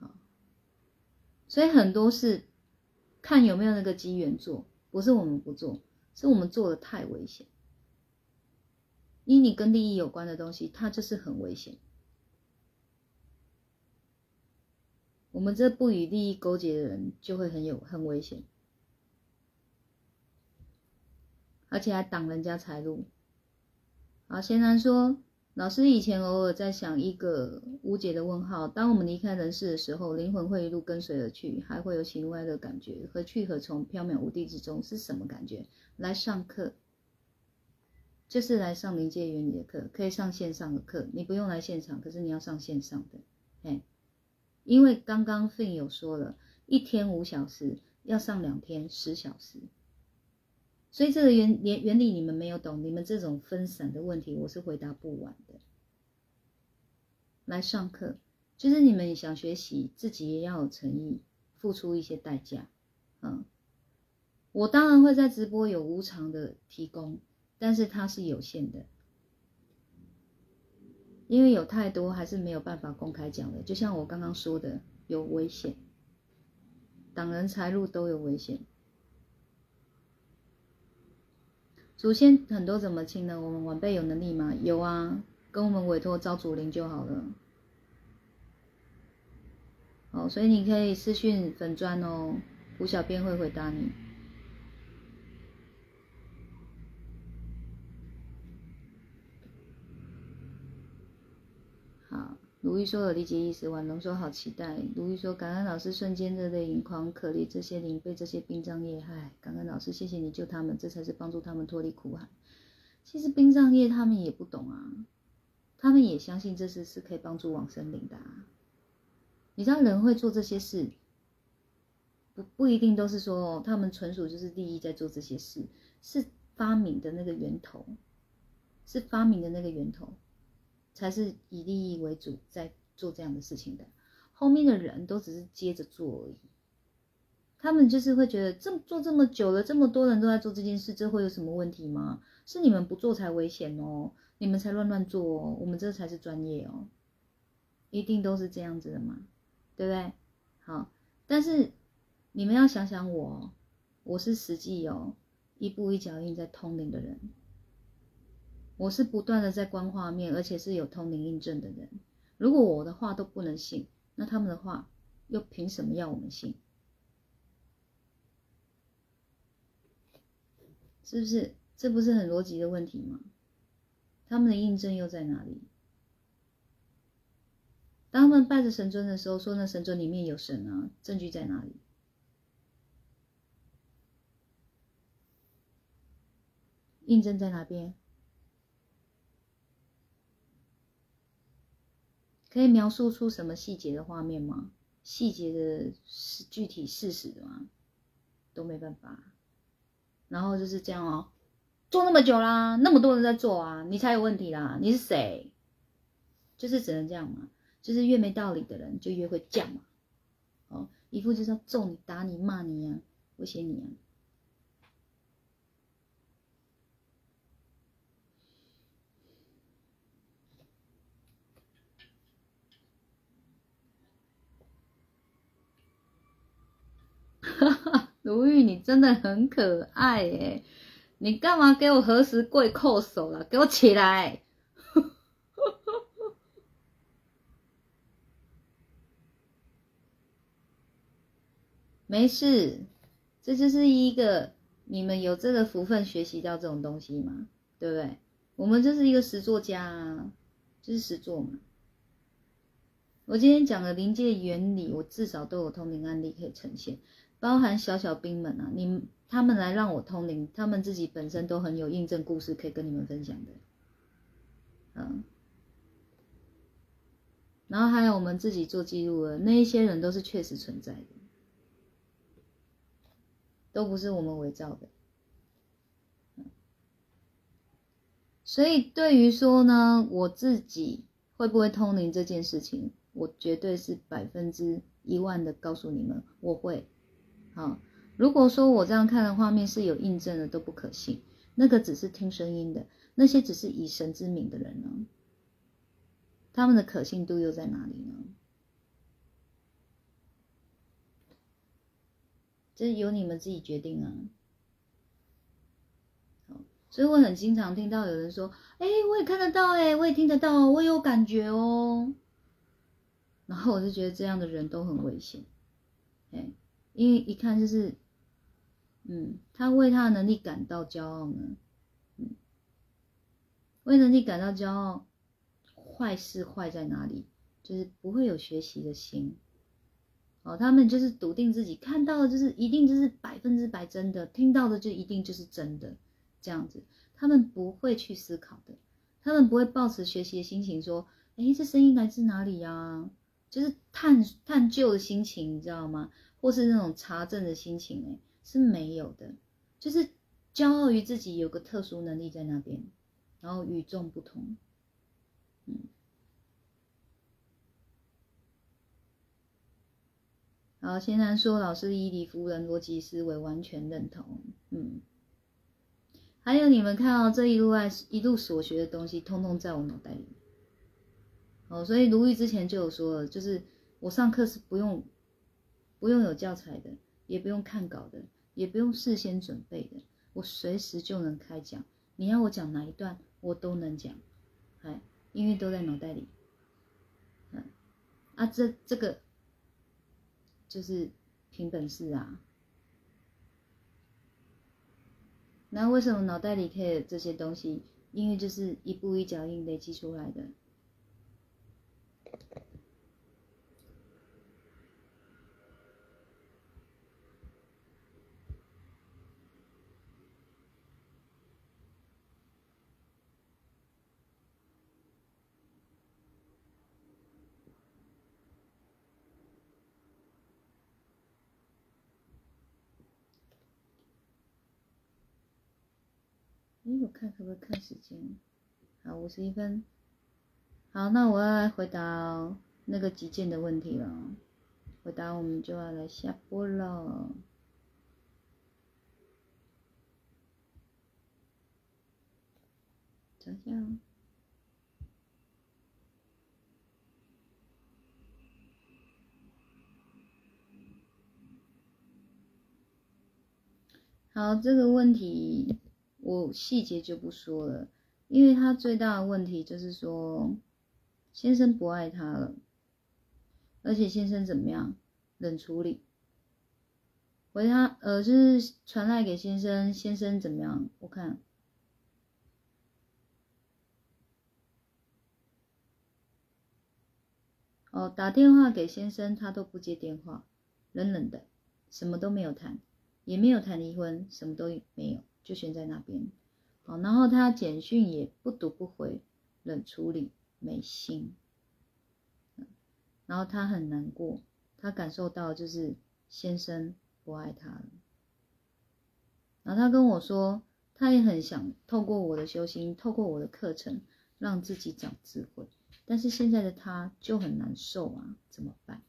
好，所以很多事看有没有那个机缘做，不是我们不做，是我们做的太危险。因你跟利益有关的东西，它就是很危险。我们这不与利益勾结的人就会很有很危险，而且还挡人家财路。好，贤男说。老师以前偶尔在想一个无解的问号：当我们离开人世的时候，灵魂会一路跟随而去，还会有喜怒哀乐感觉，何去何从？缥缈无地之中是什么感觉？来上课，就是来上临界原理的课，可以上线上的课，你不用来现场，可是你要上线上的。哎，因为刚刚费有说了，一天五小时，要上两天十小时。所以这个原原原理你们没有懂，你们这种分散的问题我是回答不完的。来上课，就是你们想学习，自己也要有诚意，付出一些代价。嗯，我当然会在直播有无偿的提供，但是它是有限的，因为有太多还是没有办法公开讲的。就像我刚刚说的，有危险，挡人财路都有危险。祖先很多怎么清呢？我们晚辈有能力吗？有啊，跟我们委托招祖灵就好了。好，所以你可以私讯粉砖哦，胡小编会回答你。如意说：“有理解意思。”婉龙说：“好期待。”如意说：“感恩老师，瞬间热泪盈眶，可怜这些灵被这些殡葬业害。感恩老师，谢谢你救他们，这才是帮助他们脱离苦海。其实殡葬业他们也不懂啊，他们也相信这事是可以帮助往生灵的。啊。你知道人会做这些事，不不一定都是说他们纯属就是利益在做这些事，是发明的那个源头，是发明的那个源头。”才是以利益为主在做这样的事情的，后面的人都只是接着做而已。他们就是会觉得，这么做这么久了，这么多人都在做这件事，这会有什么问题吗？是你们不做才危险哦，你们才乱乱做哦，我们这才是专业哦，一定都是这样子的嘛，对不对？好，但是你们要想想我，我是实际哦，一步一脚印在通灵的人。我是不断的在观画面，而且是有通灵印证的人。如果我的话都不能信，那他们的话又凭什么要我们信？是不是？这不是很逻辑的问题吗？他们的印证又在哪里？当他们拜着神尊的时候，说那神尊里面有神啊，证据在哪里？印证在哪边？可以描述出什么细节的画面吗？细节的是具体事实的吗？都没办法。然后就是这样哦，做那么久啦，那么多人在做啊，你才有问题啦！你是谁？就是只能这样嘛，就是越没道理的人就越会犟嘛。哦，一副就是要揍你、打你、骂你啊，威胁你啊。如玉，你真的很可爱耶！你干嘛给我何时跪叩首了？给我起来！没事，这就是一个你们有这个福分学习到这种东西嘛，对不对？我们就是一个实作家，啊，就是实作嘛。我今天讲的临界原理，我至少都有通灵案例可以呈现。包含小小兵们啊，你他们来让我通灵，他们自己本身都很有印证故事可以跟你们分享的，嗯，然后还有我们自己做记录的那一些人都是确实存在的，都不是我们伪造的，所以对于说呢，我自己会不会通灵这件事情，我绝对是百分之一万的告诉你们，我会。啊，如果说我这样看的画面是有印证的，都不可信。那个只是听声音的，那些只是以神之名的人呢？他们的可信度又在哪里呢？这由你们自己决定啊。所以我很经常听到有人说：“哎，我也看得到，哎，我也听得到，我有感觉哦。”然后我就觉得这样的人都很危险，哎，因为一看就是，嗯，他为他的能力感到骄傲呢，嗯，为能力感到骄傲，坏事坏在哪里？就是不会有学习的心，哦，他们就是笃定自己看到的就是一定就是百分之百真的，听到的就一定就是真的，这样子，他们不会去思考的，他们不会抱持学习的心情说，哎，这声音来自哪里呀？就是探探究的心情，你知道吗？或是那种查证的心情，哎，是没有的。就是骄傲于自己有个特殊能力在那边，然后与众不同。嗯。好，先然说老师伊迪夫人逻辑思维完全认同。嗯。还有你们看到这一路爱一路所学的东西，通通在我脑袋里。哦，所以如玉之前就有说了，就是我上课是不用不用有教材的，也不用看稿的，也不用事先准备的，我随时就能开讲。你要我讲哪一段，我都能讲，哎，因为都在脑袋里。嗯，啊，这这个就是凭本事啊。那为什么脑袋里可以有这些东西？因为就是一步一脚印累积出来的。哎，我看可不可以看时间？好，五十一分。好，那我要来回答那个极简的问题了。回答我们就要来下播了。等一下。好，这个问题我细节就不说了，因为他最大的问题就是说。先生不爱他了，而且先生怎么样？冷处理。回他，呃，就是传来给先生，先生怎么样？我看，哦，打电话给先生，他都不接电话，冷冷的，什么都没有谈，也没有谈离婚，什么都没有，就悬在那边。好，然后他简讯也不读不回，冷处理。没心，然后他很难过，他感受到就是先生不爱他了，然后他跟我说，他也很想透过我的修行，透过我的课程，让自己长智慧，但是现在的他就很难受啊，怎么办？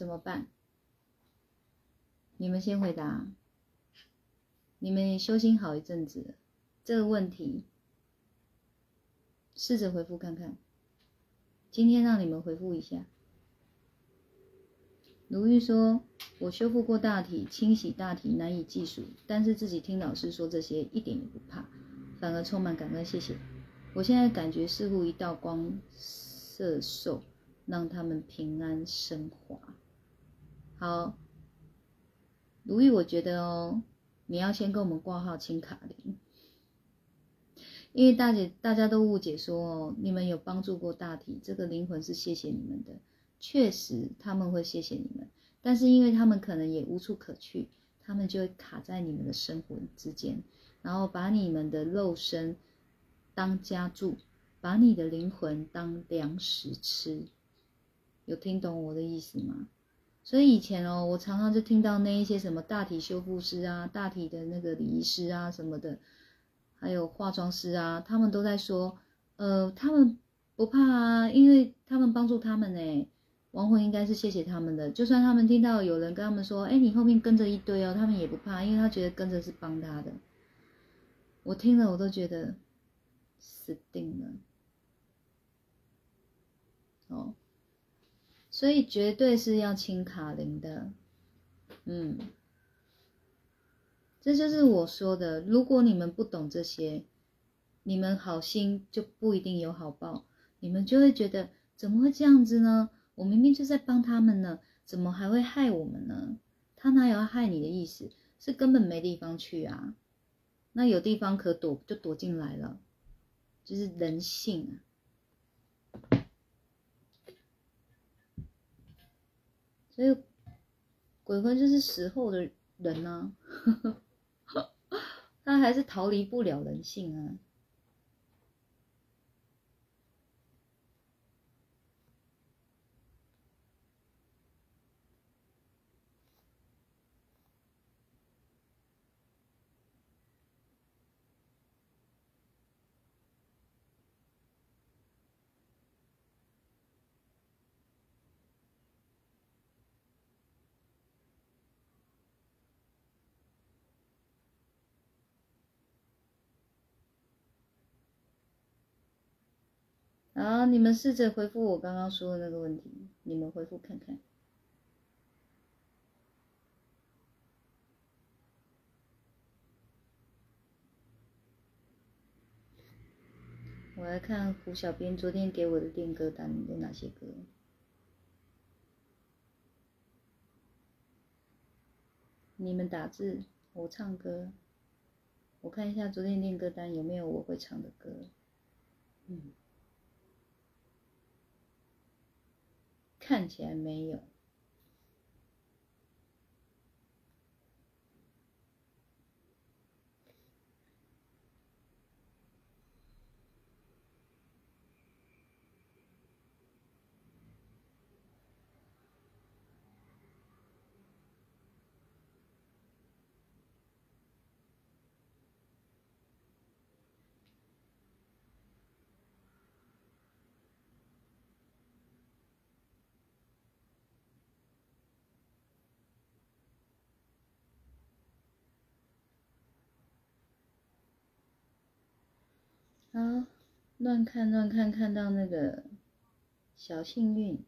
怎么办？你们先回答。你们修心好一阵子，这个问题试着回复看看。今天让你们回复一下。如玉说：“我修复过大体，清洗大体难以计数，但是自己听老师说这些一点也不怕，反而充满感恩。谢谢。我现在感觉似乎一道光射受，让他们平安升华。好。”如意，我觉得哦，你要先跟我们挂号清卡灵，因为大姐大家都误解说哦，你们有帮助过大体，这个灵魂是谢谢你们的，确实他们会谢谢你们，但是因为他们可能也无处可去，他们就会卡在你们的生活之间，然后把你们的肉身当家住，把你的灵魂当粮食吃，有听懂我的意思吗？所以以前哦，我常常就听到那一些什么大体修复师啊、大体的那个礼仪师啊什么的，还有化妆师啊，他们都在说，呃，他们不怕啊，因为他们帮助他们呢，亡魂应该是谢谢他们的。就算他们听到有人跟他们说，哎，你后面跟着一堆哦，他们也不怕，因为他觉得跟着是帮他的。我听了我都觉得死定了，哦。所以绝对是要清卡灵的，嗯，这就是我说的，如果你们不懂这些，你们好心就不一定有好报，你们就会觉得怎么会这样子呢？我明明就在帮他们呢，怎么还会害我们呢？他哪有要害你的意思？是根本没地方去啊。那有地方可躲，就躲进来了，就是人性。所以鬼魂就是死后的人呢，他还是逃离不了人性啊。好，你们试着回复我刚刚说的那个问题，你们回复看看。我来看胡小编昨天给我的电歌单有哪些歌。你们打字，我唱歌。我看一下昨天练歌单有没有我会唱的歌。嗯。看起来没有。好，乱看乱看，看到那个小幸运，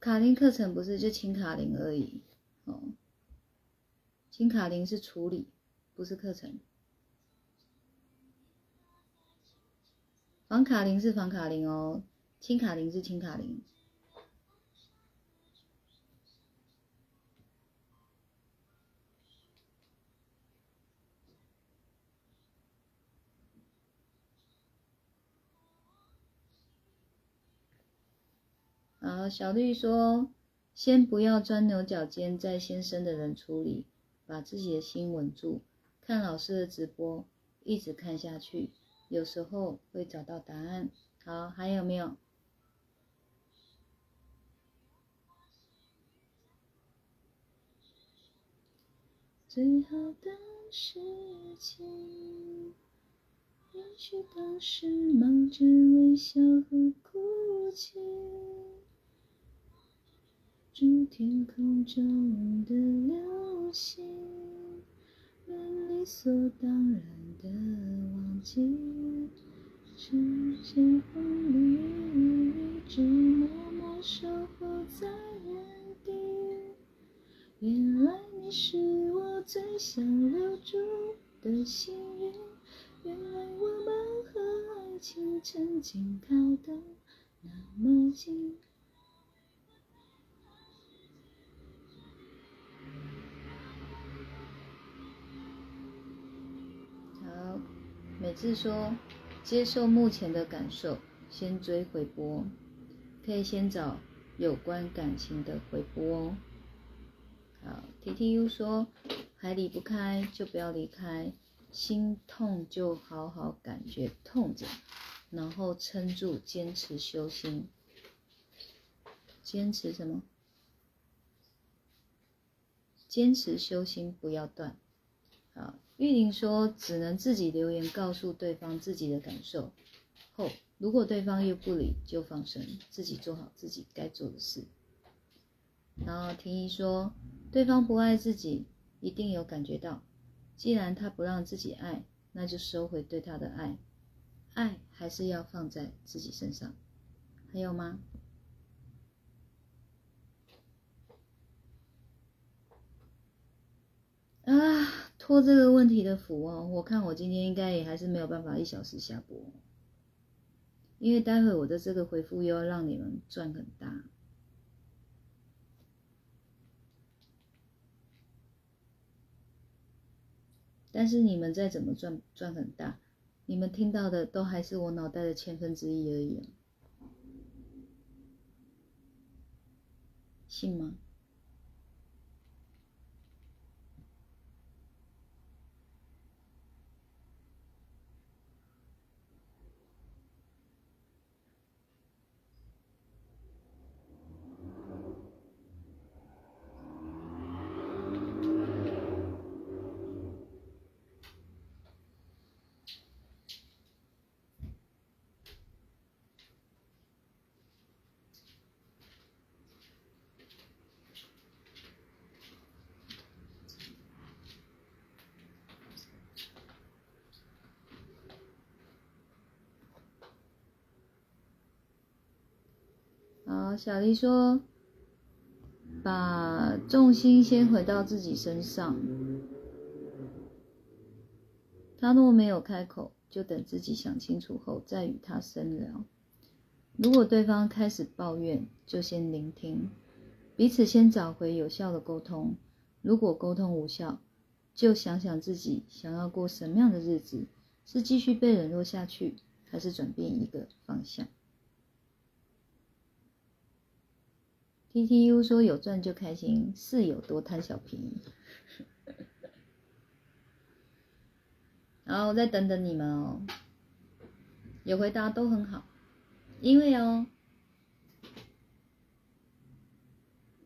卡林课程不是就清卡林而已哦，清卡林是处理，不是课程。房卡林是房卡林哦，清卡林是清卡林。好，小绿说：“先不要钻牛角尖，在先生的人处理，把自己的心稳住，看老师的直播，一直看下去。”有时候会找到答案。好，还有没有？最好的事情，也许当时忙着微笑和哭泣，祝天空中的流星，能理所当然的忘记。时间风里雨里，只默默守候在原地。原来你是我最想留住的幸运。原来我们和爱情曾经靠得那么近。好，每次说。接受目前的感受，先追回波，可以先找有关感情的回波哦。好，T T U 说还离不开就不要离开，心痛就好好感觉痛着，然后撑住，坚持修心。坚持什么？坚持修心，不要断。好。玉玲说：“只能自己留言告诉对方自己的感受，后如果对方又不理，就放生，自己做好自己该做的事。”然后婷宜说：“对方不爱自己，一定有感觉到。既然他不让自己爱，那就收回对他的爱，爱还是要放在自己身上。还有吗？啊，托这个问题的福哦，我看我今天应该也还是没有办法一小时下播，因为待会我的这个回复又要让你们赚很大。但是你们再怎么赚赚很大，你们听到的都还是我脑袋的千分之一而已，信吗？小黎说：“把重心先回到自己身上。他若没有开口，就等自己想清楚后再与他深聊。如果对方开始抱怨，就先聆听，彼此先找回有效的沟通。如果沟通无效，就想想自己想要过什么样的日子：是继续被冷落下去，还是转变一个方向？” T T U 说有赚就开心，是有多贪小便宜。然后我再等等你们哦，有回答都很好，因为哦，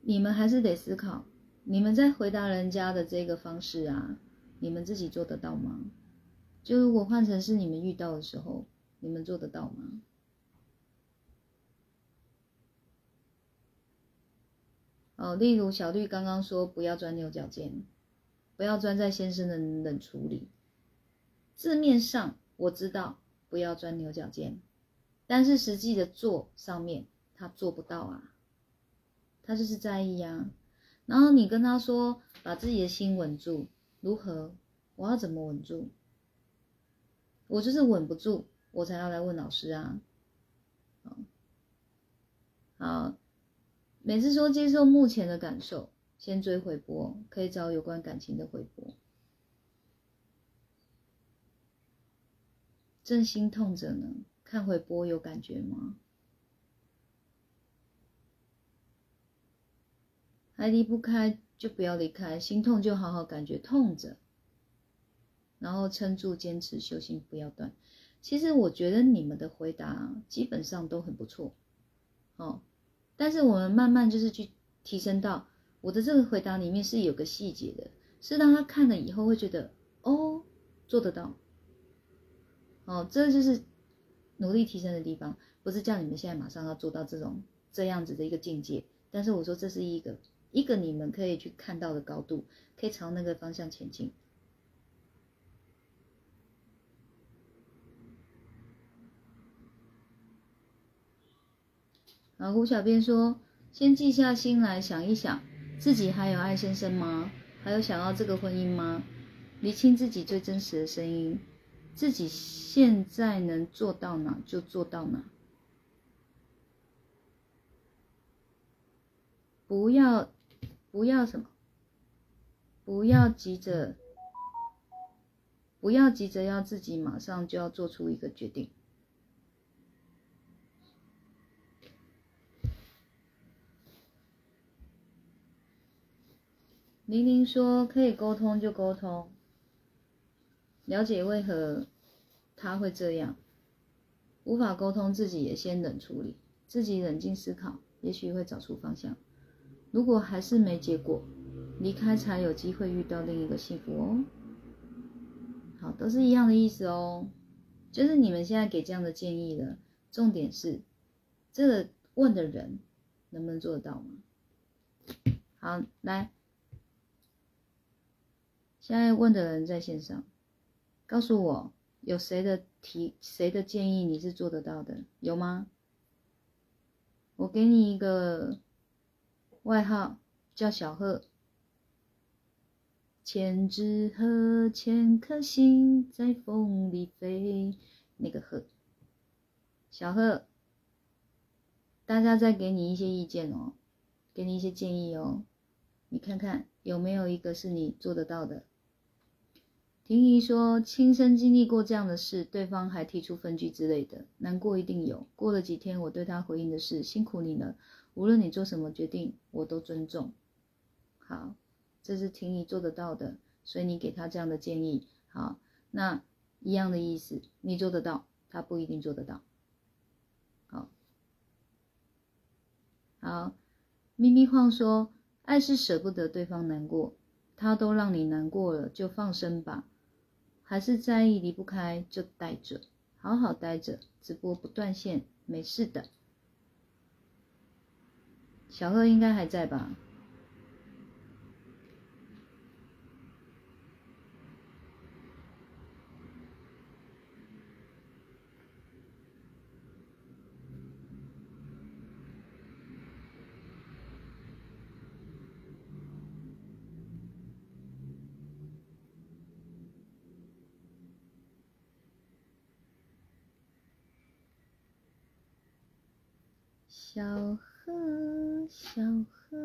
你们还是得思考，你们在回答人家的这个方式啊，你们自己做得到吗？就如果换成是你们遇到的时候，你们做得到吗？哦，例如小绿刚刚说不要钻牛角尖，不要钻在先生的冷处理。字面上我知道不要钻牛角尖，但是实际的做上面他做不到啊，他就是在意啊。然后你跟他说把自己的心稳住，如何？我要怎么稳住？我就是稳不住，我才要来问老师啊。好。每次说接受目前的感受，先追回波，可以找有关感情的回波。正心痛着呢，看回波有感觉吗？还离不开就不要离开，心痛就好好感觉痛着，然后撑住，坚持修行，不要断。其实我觉得你们的回答基本上都很不错，哦。但是我们慢慢就是去提升到我的这个回答里面是有个细节的，是让他看了以后会觉得哦做得到，哦这就是努力提升的地方，不是叫你们现在马上要做到这种这样子的一个境界，但是我说这是一个一个你们可以去看到的高度，可以朝那个方向前进。啊，胡小编说：“先静下心来想一想，自己还有爱先生吗？还有想要这个婚姻吗？理清自己最真实的声音，自己现在能做到哪就做到哪，不要不要什么，不要急着，不要急着要自己马上就要做出一个决定。”玲玲说：“可以沟通就沟通，了解为何他会这样。无法沟通，自己也先冷处理，自己冷静思考，也许会找出方向。如果还是没结果，离开才有机会遇到另一个幸福哦。好，都是一样的意思哦，就是你们现在给这样的建议了。重点是，这个问的人能不能做得到吗？好，来。”现在问的人在线上，告诉我有谁的提谁的建议你是做得到的？有吗？我给你一个外号，叫小鹤。千纸鹤，千颗心在风里飞。那个鹤，小鹤，大家再给你一些意见哦，给你一些建议哦，你看看有没有一个是你做得到的？婷宜说，亲身经历过这样的事，对方还提出分居之类的，难过一定有。过了几天，我对他回应的是：辛苦你了，无论你做什么决定，我都尊重。好。这是婷宜做得到的，所以你给他这样的建议，好，那一样的意思，你做得到，他不一定做得到。好，好，咪咪晃说，爱是舍不得对方难过，他都让你难过了，就放生吧，还是在意离不开就待着，好好待着，直播不断线，没事的。小贺应该还在吧？小河，小河，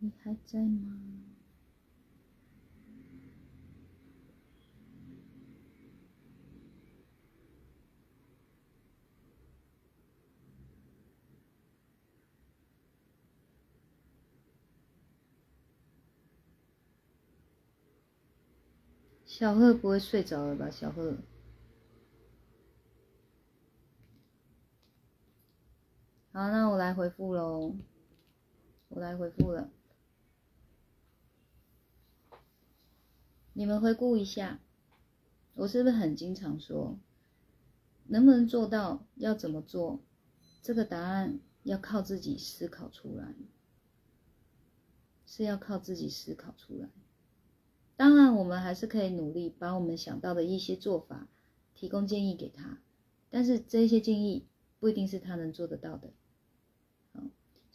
你还在吗？小贺不会睡着了吧？小贺。好，那我来回复喽。我来回复了。你们回顾一下，我是不是很经常说，能不能做到，要怎么做？这个答案要靠自己思考出来，是要靠自己思考出来。当然，我们还是可以努力把我们想到的一些做法提供建议给他，但是这些建议不一定是他能做得到的。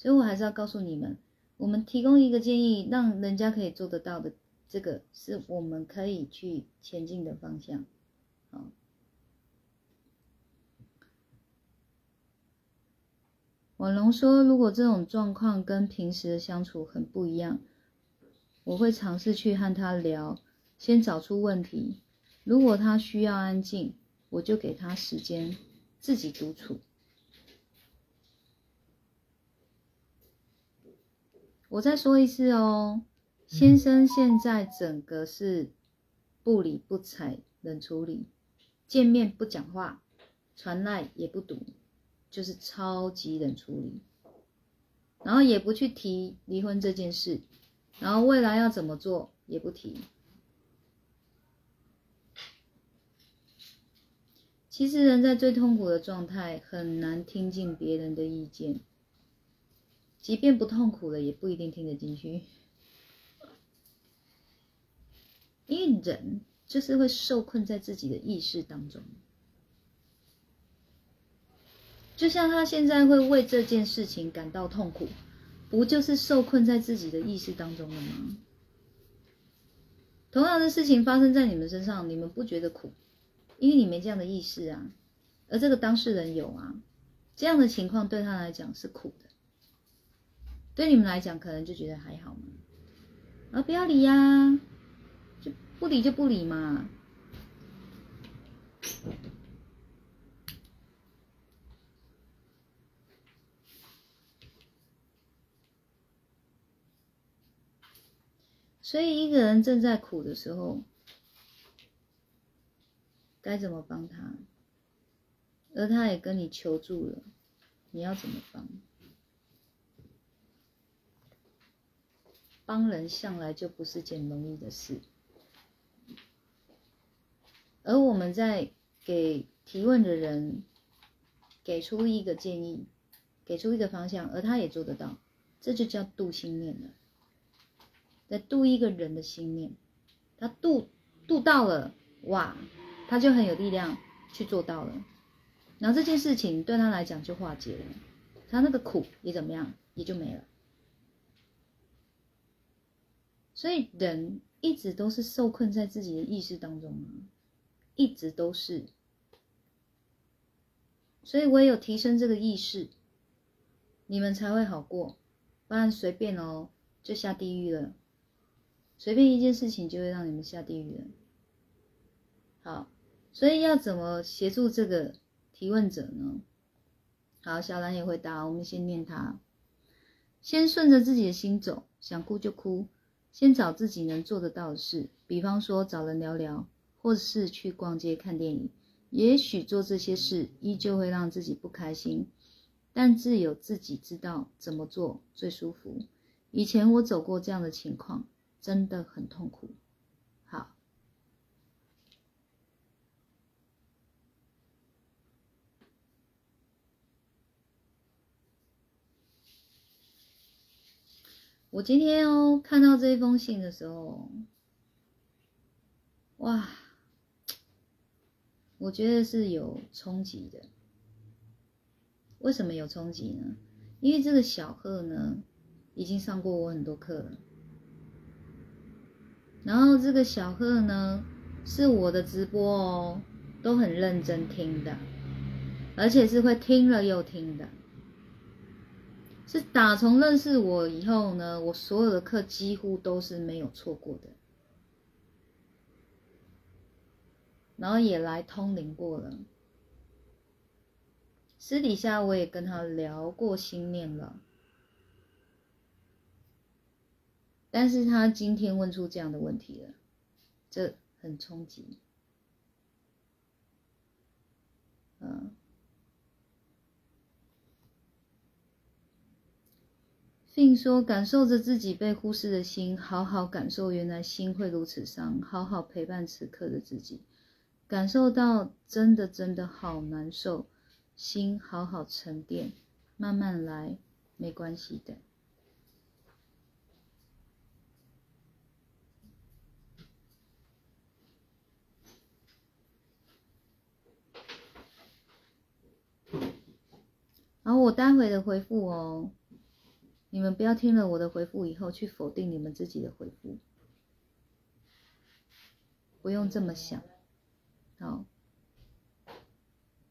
所以我还是要告诉你们，我们提供一个建议，让人家可以做得到的，这个是我们可以去前进的方向。好，婉龙说，如果这种状况跟平时的相处很不一样，我会尝试去和他聊，先找出问题。如果他需要安静，我就给他时间自己独处。我再说一次哦，先生现在整个是不理不睬、冷处理，见面不讲话，传赖也不读，就是超级冷处理，然后也不去提离婚这件事，然后未来要怎么做也不提。其实人在最痛苦的状态，很难听进别人的意见。即便不痛苦了，也不一定听得进去。因为人就是会受困在自己的意识当中，就像他现在会为这件事情感到痛苦，不就是受困在自己的意识当中了吗？同样的事情发生在你们身上，你们不觉得苦，因为你没这样的意识啊，而这个当事人有啊，这样的情况对他来讲是苦的。对你们来讲，可能就觉得还好嘛，啊，不要理呀，就不理就不理嘛。所以，一个人正在苦的时候，该怎么帮他？而他也跟你求助了，你要怎么帮？帮人向来就不是件容易的事，而我们在给提问的人给出一个建议，给出一个方向，而他也做得到，这就叫度心念了。在度一个人的心念，他度度到了，哇，他就很有力量去做到了，然后这件事情对他来讲就化解了，他那个苦也怎么样，也就没了。所以人一直都是受困在自己的意识当中啊，一直都是。所以唯有提升这个意识，你们才会好过，不然随便哦就下地狱了。随便一件事情就会让你们下地狱了。好，所以要怎么协助这个提问者呢？好，小兰也回答，我们先念他，先顺着自己的心走，想哭就哭。先找自己能做得到的事，比方说找人聊聊，或是去逛街看电影。也许做这些事依旧会让自己不开心，但自有自己知道怎么做最舒服。以前我走过这样的情况，真的很痛苦。好，我今天哦看到这一封信的时候，哇！我觉得是有冲击的。为什么有冲击呢？因为这个小贺呢，已经上过我很多课了。然后这个小贺呢，是我的直播哦，都很认真听的，而且是会听了又听的。是打从认识我以后呢，我所有的课几乎都是没有错过的。然后也来通灵过了，私底下我也跟他聊过心念了，但是他今天问出这样的问题了，这很冲击，嗯，并说感受着自己被忽视的心，好好感受原来心会如此伤，好好陪伴此刻的自己。感受到真的真的好难受，心好好沉淀，慢慢来，没关系的。然后我待会的回复哦，你们不要听了我的回复以后去否定你们自己的回复，不用这么想。好，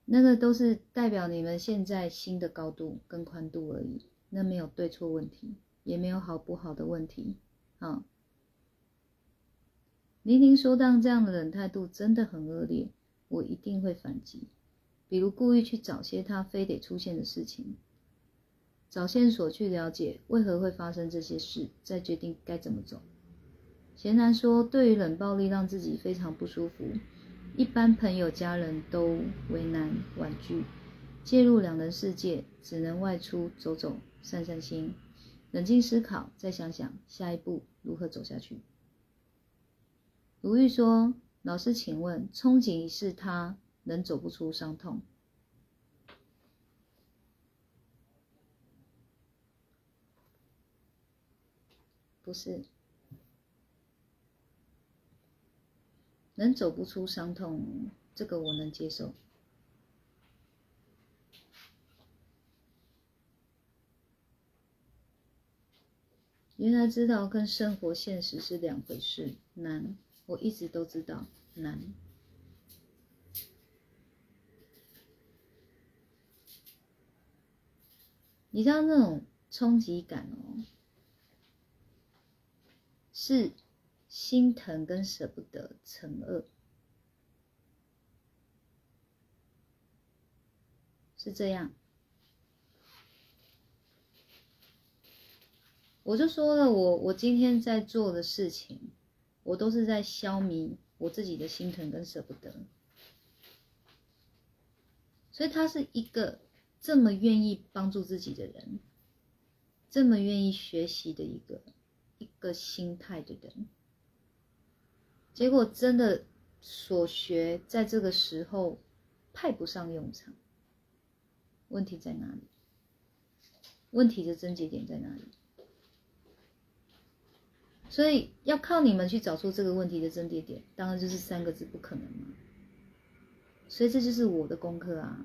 那个都是代表你们现在心的高度跟宽度而已，那没有对错问题，也没有好不好的问题。好，玲玲说：“当这样的冷态度真的很恶劣，我一定会反击，比如故意去找些他非得出现的事情，找线索去了解为何会发生这些事，再决定该怎么走。”贤男说：“对于冷暴力，让自己非常不舒服。”一般朋友、家人都为难婉拒，介入两人世界，只能外出走走、散散心，冷静思考，再想想下一步如何走下去。如玉说：“老师，请问，憧憬是他能走不出伤痛？不是。”能走不出伤痛，这个我能接受。原来知道跟生活现实是两回事，难。我一直都知道难。你知道那种冲击感哦，是。心疼跟舍不得惩恶，是这样。我就说了，我我今天在做的事情，我都是在消弭我自己的心疼跟舍不得。所以他是一个这么愿意帮助自己的人，这么愿意学习的一个个心态的人。结果真的所学在这个时候派不上用场，问题在哪里？问题的症结点在哪里？所以要靠你们去找出这个问题的症结点，当然就是三个字：不可能嘛。所以这就是我的功课啊，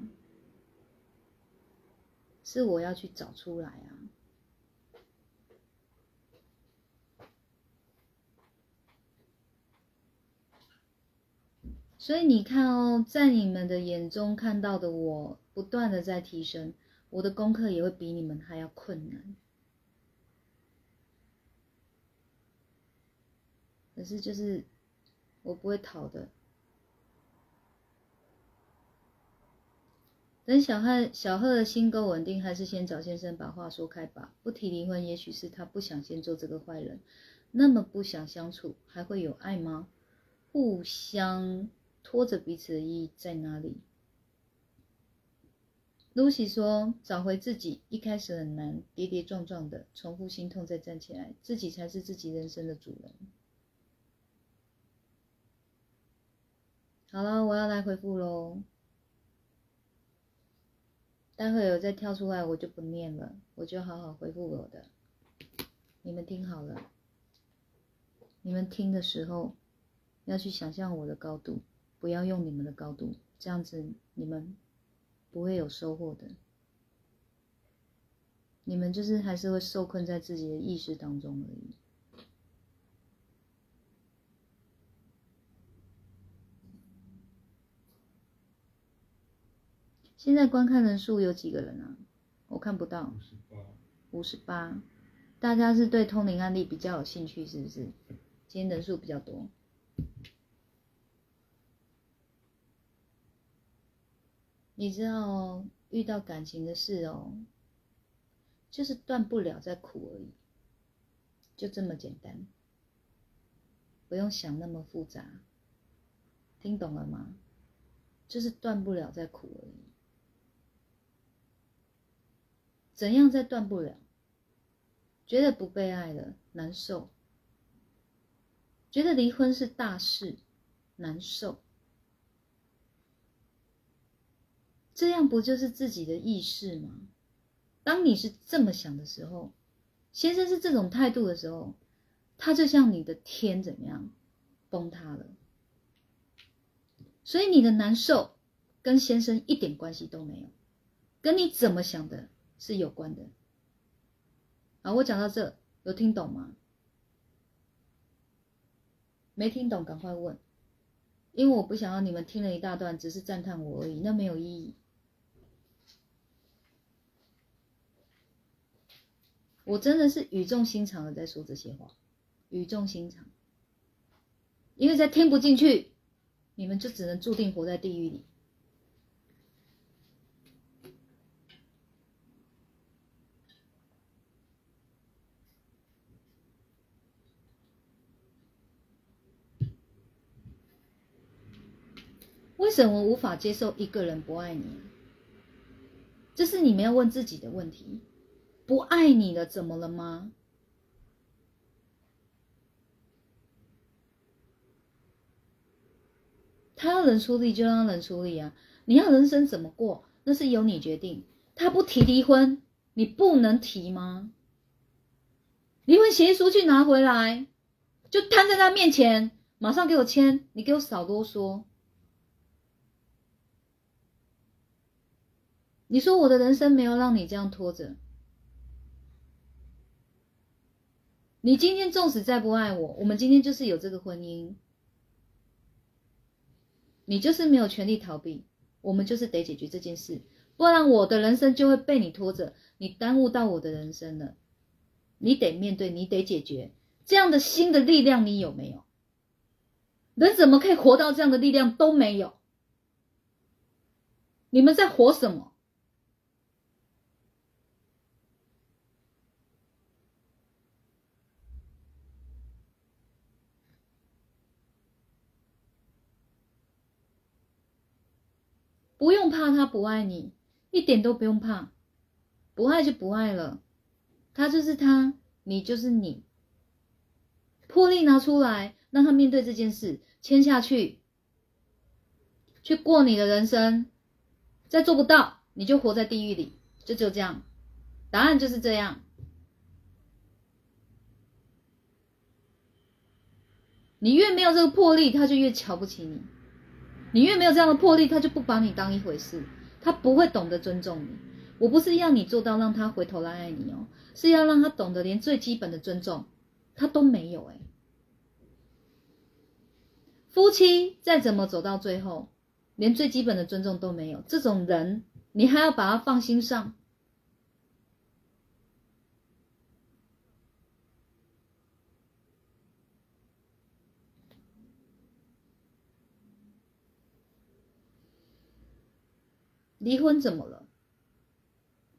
是我要去找出来啊。所以你看哦，在你们的眼中看到的我，不断的在提升，我的功课也会比你们还要困难。可是就是我不会逃的。等小汉小贺的心够稳定，还是先找先生把话说开吧。不提离婚，也许是他不想先做这个坏人。那么不想相处，还会有爱吗？互相。拖着彼此的意义在哪里？Lucy 说：“找回自己，一开始很难，跌跌撞撞的，重复心痛再站起来，自己才是自己人生的主人。”好了，我要来回复喽。待会有再跳出来，我就不念了，我就好好回复我的。你们听好了，你们听的时候要去想象我的高度。不要用你们的高度，这样子你们不会有收获的。你们就是还是会受困在自己的意识当中而已。现在观看人数有几个人啊？我看不到。五十八。大家是对通灵案例比较有兴趣，是不是？今天人数比较多。你知道遇到感情的事哦，就是断不了再苦而已，就这么简单，不用想那么复杂，听懂了吗？就是断不了再苦而已。怎样再断不了？觉得不被爱了，难受；觉得离婚是大事，难受。这样不就是自己的意识吗？当你是这么想的时候，先生是这种态度的时候，他就像你的天怎么样崩塌了。所以你的难受跟先生一点关系都没有，跟你怎么想的是有关的。啊，我讲到这，有听懂吗？没听懂赶快问，因为我不想要你们听了一大段只是赞叹我而已，那没有意义。我真的是语重心长的在说这些话，语重心长，因为在听不进去，你们就只能注定活在地狱里。为什么无法接受一个人不爱你？这是你们要问自己的问题。不爱你了，怎么了吗？他要冷处理就让他冷处理啊！你要人生怎么过，那是由你决定。他不提离婚，你不能提吗？离婚协议书去拿回来，就摊在他面前，马上给我签。你给我少啰嗦。你说我的人生没有让你这样拖着。你今天纵使再不爱我，我们今天就是有这个婚姻，你就是没有权利逃避，我们就是得解决这件事，不然我的人生就会被你拖着，你耽误到我的人生了，你得面对，你得解决这样的新的力量，你有没有？人怎么可以活到这样的力量都没有？你们在活什么？不用怕他不爱你，一点都不用怕，不爱就不爱了，他就是他，你就是你，魄力拿出来，让他面对这件事，签下去，去过你的人生，再做不到，你就活在地狱里，就只有这样，答案就是这样。你越没有这个魄力，他就越瞧不起你；你越没有这样的魄力，他就不把你当一回事，他不会懂得尊重你。我不是要你做到让他回头来爱你哦，是要让他懂得连最基本的尊重他都没有哎。夫妻再怎么走到最后，连最基本的尊重都没有，这种人你还要把他放心上？离婚怎么了？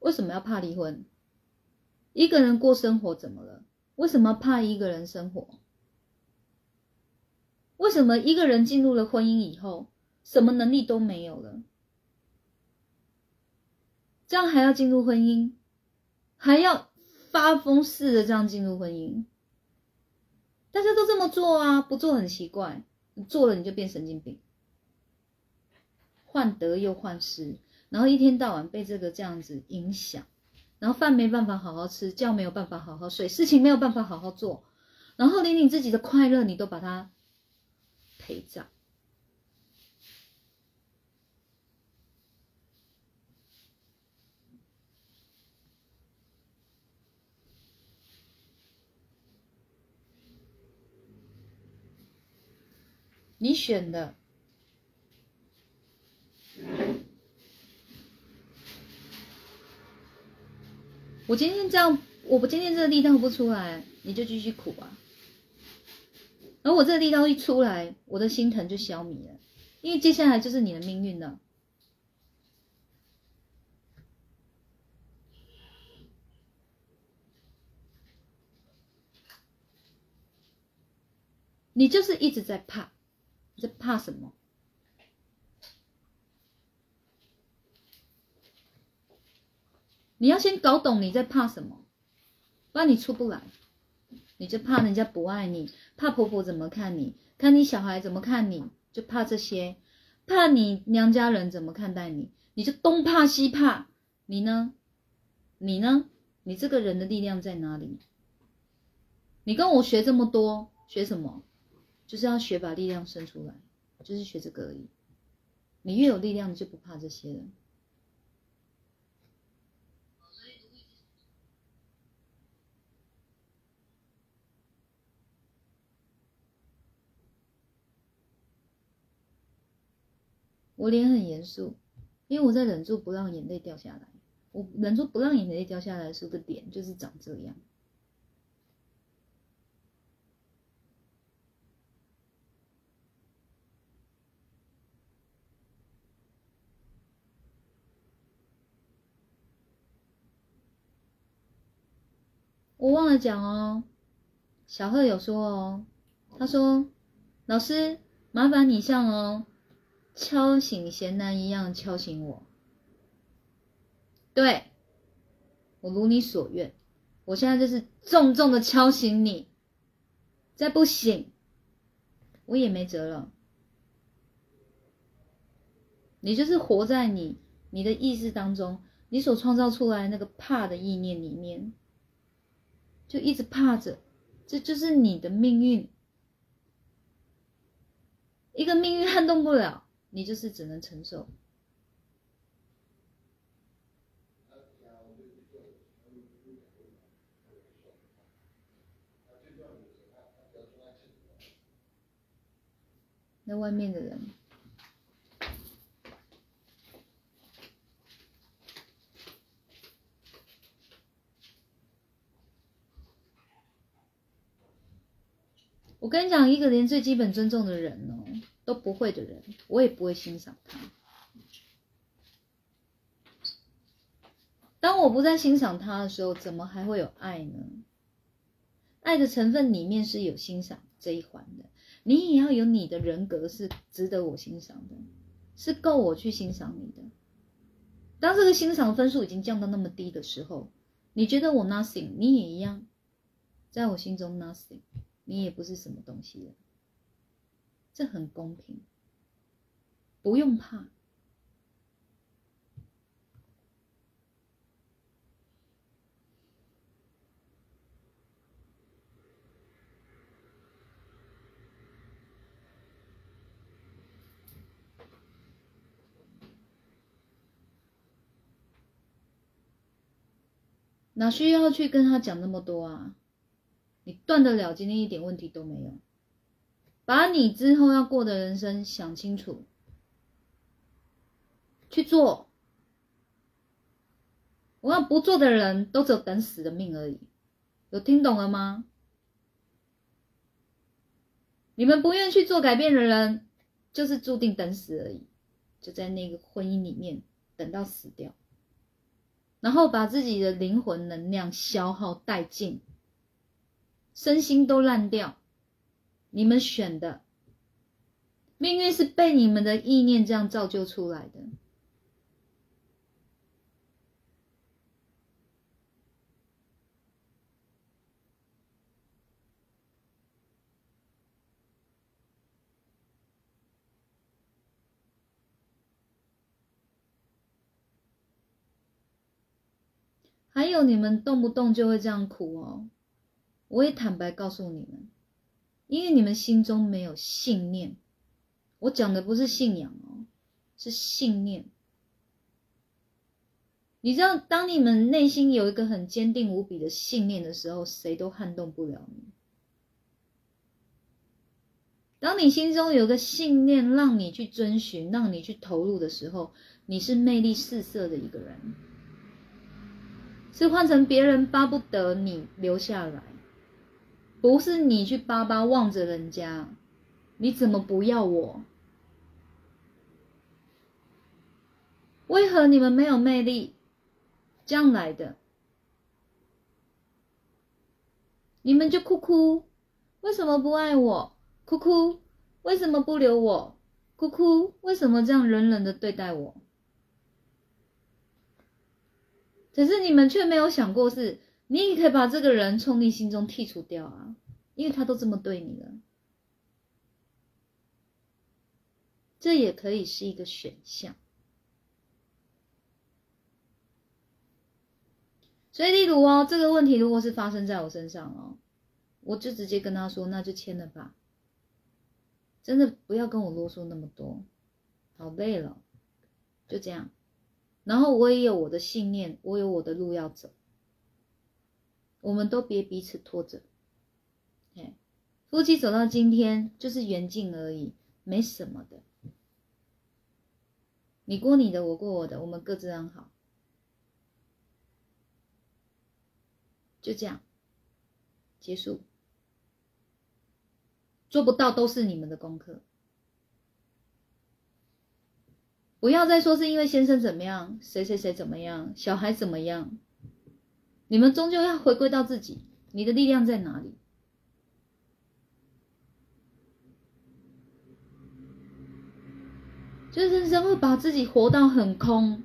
为什么要怕离婚？一个人过生活怎么了？为什么怕一个人生活？为什么一个人进入了婚姻以后，什么能力都没有了？这样还要进入婚姻，还要发疯似的这样进入婚姻？大家都这么做啊，不做很奇怪，你做了你就变神经病，患得又患失。然后一天到晚被这个这样子影响，然后饭没办法好好吃，觉没有办法好好睡，事情没有办法好好做，然后连你自己的快乐你都把它陪葬。你选的。我今天这样，我不今天这个力道不出来，你就继续苦啊。而我这个力道一出来，我的心疼就消弭了，因为接下来就是你的命运了。你就是一直在怕，你在怕什么？你要先搞懂你在怕什么，不然你出不来。你就怕人家不爱你，怕婆婆怎么看你，看你小孩怎么看你，就怕这些，怕你娘家人怎么看待你，你就东怕西怕。你呢？你呢？你这个人的力量在哪里？你跟我学这么多，学什么？就是要学把力量生出来，就是学这个而已。你越有力量，你就不怕这些了。我脸很严肃，因为我在忍住不让眼泪掉下来。我忍住不让眼泪掉下来是个点，就是长这样。我忘了讲哦，小贺有说哦，他说：“老师，麻烦你上哦。”敲醒贤男一样敲醒我，对我如你所愿，我现在就是重重的敲醒你，再不醒，我也没辙了。你就是活在你你的意识当中，你所创造出来那个怕的意念里面，就一直怕着，这就是你的命运，一个命运撼动不了。你就是只能承受。那外面的人，我跟你讲，一个连最基本尊重的人哦。都不会的人，我也不会欣赏他。当我不再欣赏他的时候，怎么还会有爱呢？爱的成分里面是有欣赏这一环的。你也要有你的人格是值得我欣赏的，是够我去欣赏你的。当这个欣赏分数已经降到那么低的时候，你觉得我 nothing，你也一样，在我心中 nothing，你也不是什么东西了。这很公平不用怕。哪需要去跟他讲那么多啊？你断得了今天一点问题都没有。把你之后要过的人生想清楚，去做。我要不做的人都只有等死的命而已，有听懂了吗？你们不愿去做改变的人，就是注定等死而已，就在那个婚姻里面等到死掉，然后把自己的灵魂能量消耗殆尽，身心都烂掉。你们选的命运是被你们的意念这样造就出来的。还有你们动不动就会这样哭哦，我也坦白告诉你们，因为你们心中没有信念。我讲的不是信仰哦，是信念。你知道，当你们内心有一个很坚定无比的信念的时候，谁都撼动不了你。当你心中有个信念，让你去遵循，让你去投入的时候，你是魅力四射的一个人。是换成别人巴不得你留下来，不是你去巴巴望着人家，你怎么不要我？为何你们没有魅力？这样来的，你们就哭哭，为什么不爱我？哭哭，为什么不留我？哭哭，为什么这样冷冷的对待我？可是你们却没有想过，是你也可以把这个人从你心中剔除掉啊，因为他都这么对你了，这也可以是一个选项。所以，例如哦，这个问题如果是发生在我身上哦，我就直接跟他说，那就签了吧，真的不要跟我啰嗦那么多，好累了，就这样。然后我也有我的信念，我有我的路要走，我们都别彼此拖着。哎，夫妻走到今天就是缘尽而已，没什么的。你过你的，我过我的，我们各自安好，就这样结束。做不到都是你们的功课。不要再说是因为先生怎么样，谁谁谁怎么样，小孩怎么样，你们终究要回归到自己，你的力量在哪里？就是人会把自己活到很空，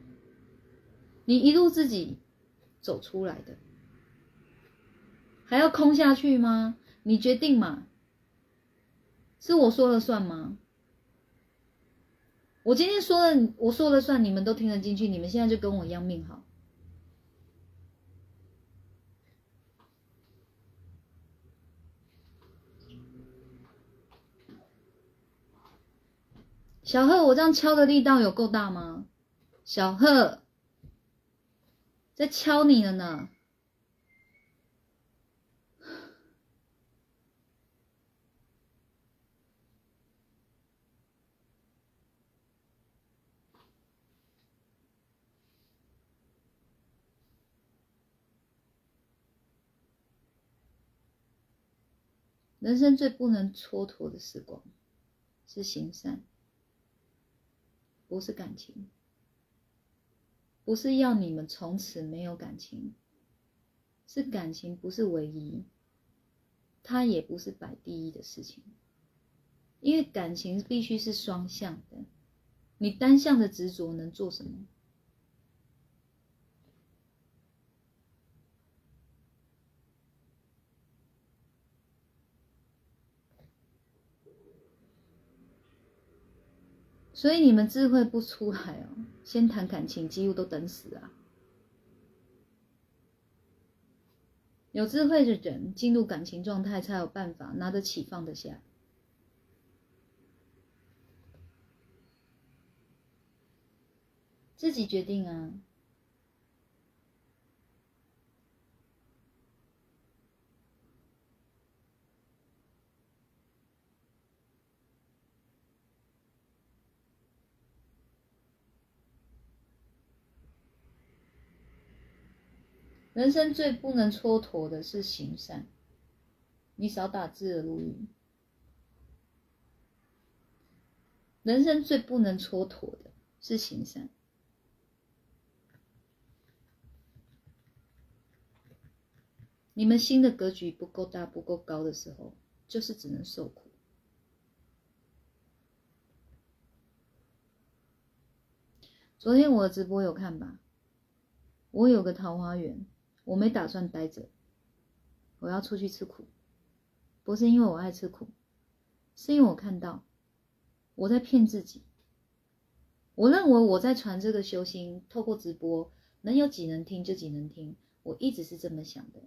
你一路自己走出来的，还要空下去吗？你决定嘛？是我说了算吗？我今天说了，我说了算，你们都听得进去。你们现在就跟我一样命好。小贺，我这样敲的力道有够大吗？小贺，在敲你了呢。人生最不能蹉跎的时光，是行善，不是感情，不是要你们从此没有感情，是感情不是唯一，它也不是摆第一的事情，因为感情必须是双向的，你单向的执着能做什么？所以你们智慧不出来哦，先谈感情，几乎都等死啊！有智慧的人进入感情状态，才有办法拿得起放得下。自己决定啊！人生最不能蹉跎的是行善。你少打字了，录音。人生最不能蹉跎的是行善。你们心的格局不够大、不够高的时候，就是只能受苦。昨天我的直播有看吧？我有个桃花源，我没打算待着，我要出去吃苦。不是因为我爱吃苦，是因为我看到我在骗自己。我认为我在传这个修心，透过直播能有几能听就几能听，我一直是这么想的。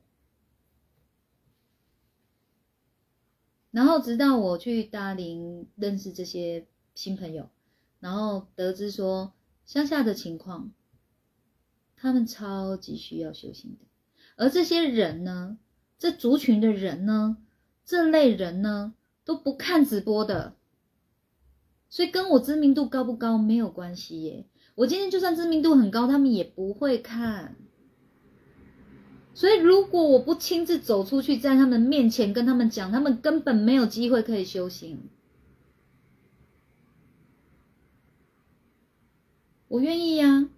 然后直到我去大林认识这些新朋友，然后得知说乡下的情况，他们超级需要修行的，而这些人呢，这族群的人呢，这类人呢都不看直播的，所以跟我知名度高不高没有关系耶。我今天就算知名度很高，他们也不会看。所以，如果我不亲自走出去，在他们面前跟他们讲，他们根本没有机会可以修行。我愿意呀，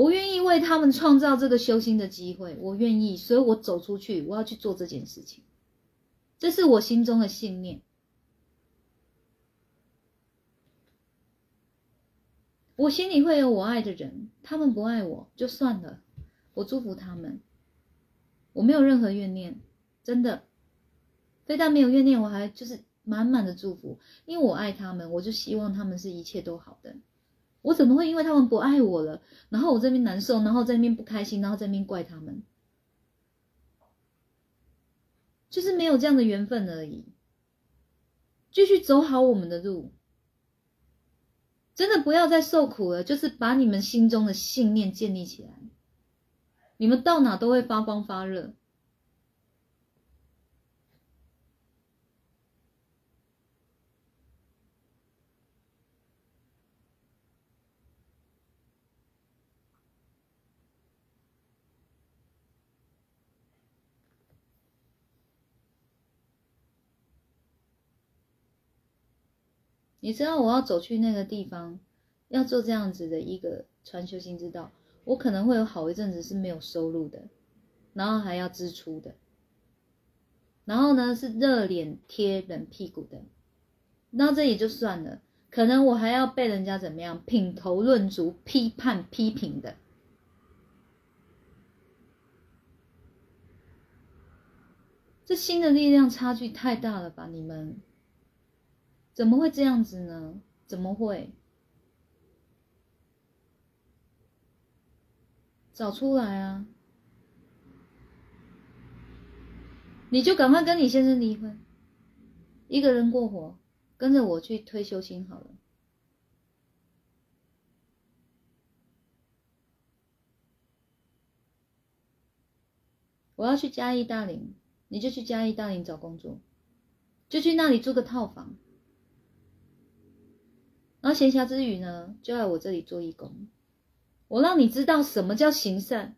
我愿意为他们创造这个修心的机会，我愿意，所以我走出去，我要去做这件事情，这是我心中的信念。我心里会有我爱的人，他们不爱我就算了，我祝福他们。我没有任何怨念，真的，非但没有怨念，我还就是满满的祝福，因为我爱他们，我就希望他们是一切都好的。我怎么会因为他们不爱我了，然后我这边难受，然后在那边不开心，然后在那边怪他们？就是没有这样的缘分而已。继续走好我们的路，真的不要再受苦了，就是把你们心中的信念建立起来。你们到哪都会发光发热。你知道我要走去那个地方，要做这样子的一个传修心之道。我可能会有好一阵子是没有收入的，然后还要支出的，然后呢是热脸贴冷屁股的，那这也就算了，可能我还要被人家怎么样品头论足、批判批评的，这新的力量差距太大了吧？你们怎么会这样子呢？怎么会？找出来啊！你就赶快跟你先生离婚，一个人过活，跟着我去退休金好了。我要去嘉义大林，你就去嘉义大林找工作，就去那里租个套房，然后闲暇之余呢，就来我这里做义工。我让你知道什么叫行善，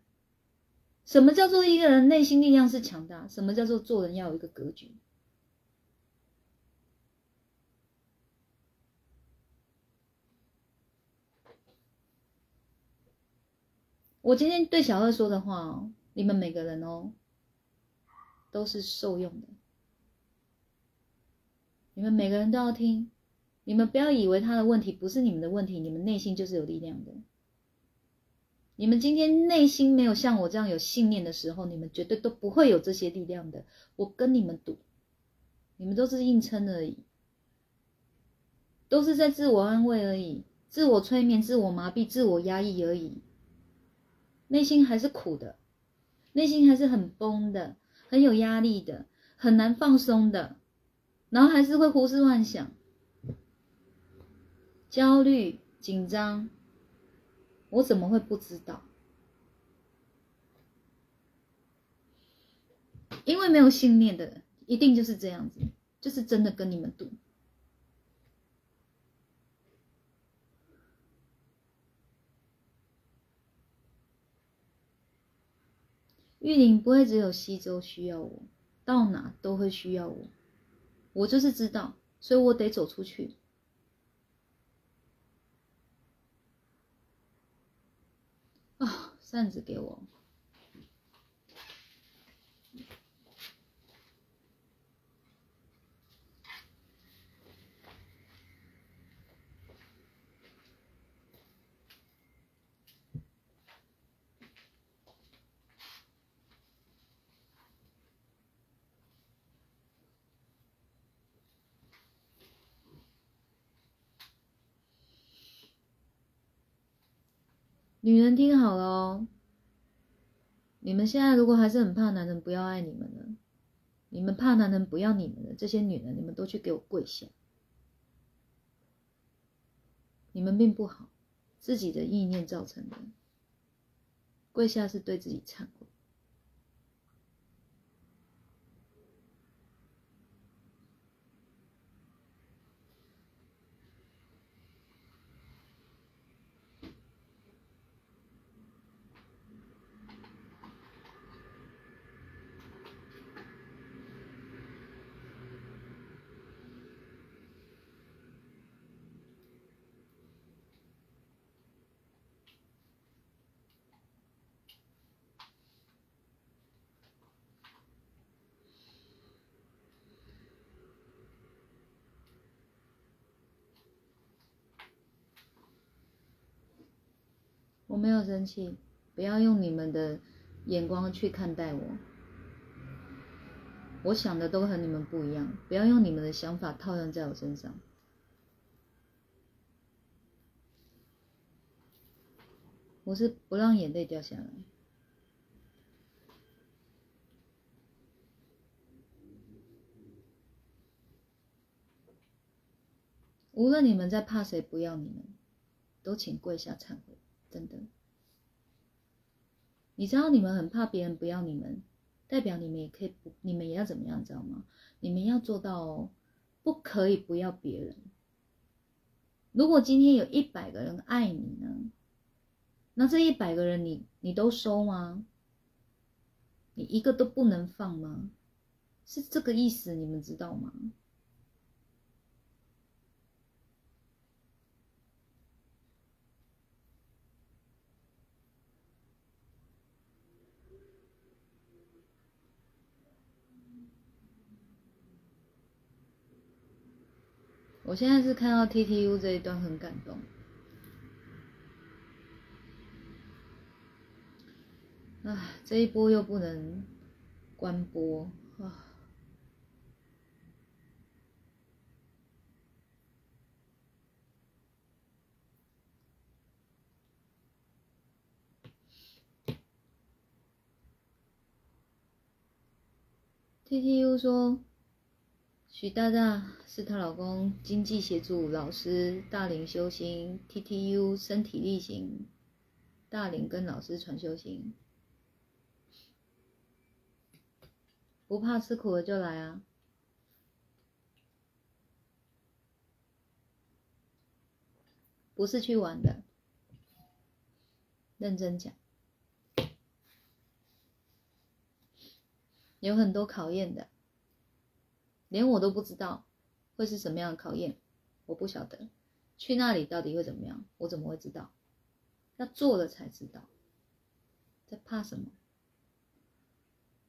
什么叫做一个人内心力量是强大，什么叫做做人要有一个格局。我今天对小二说的话哦，你们每个人哦，都是受用的，你们每个人都要听，你们不要以为他的问题不是你们的问题，你们内心就是有力量的。你们今天内心没有像我这样有信念的时候，你们绝对都不会有这些力量的。我跟你们赌，你们都是硬撑而已，都是在自我安慰而已，自我催眠、自我麻痹、自我压抑而已。内心还是苦的，内心还是很崩的，很有压力的，很难放松的，然后还是会胡思乱想、焦虑、紧张。我怎么会不知道？因为没有信念的人，一定就是这样子，就是真的跟你们赌。玉林不会只有西周需要我，到哪都会需要我。我就是知道，所以我得走出去。啊，扇子给我。女人听好了哦，你们现在如果还是很怕男人不要爱你们了，你们怕男人不要你们的这些女人，你们都去给我跪下！你们命不好，自己的意念造成的，跪下是对自己忏悔。我没有生气，不要用你们的眼光去看待我。我想的都和你们不一样，不要用你们的想法套用在我身上。我是不让眼泪掉下来。无论你们在怕谁不要你们，都请跪下忏悔。真的，你知道你们很怕别人不要你们，代表你们也可以不，你们也要怎么样，知道吗？你们要做到不可以不要别人。如果今天有一百个人爱你呢，那这一百个人你你都收吗？你一个都不能放吗？是这个意思，你们知道吗？我现在是看到 T T U 这一段很感动，啊，这一波又不能关播啊！T T U 说。许大大是她老公经济协助老师大龄修行 T T U 身体力行大龄跟老师传修行，不怕吃苦的就来啊！不是去玩的，认真讲，有很多考验的。连我都不知道会是什么样的考验，我不晓得去那里到底会怎么样，我怎么会知道？要做了才知道。在怕什么？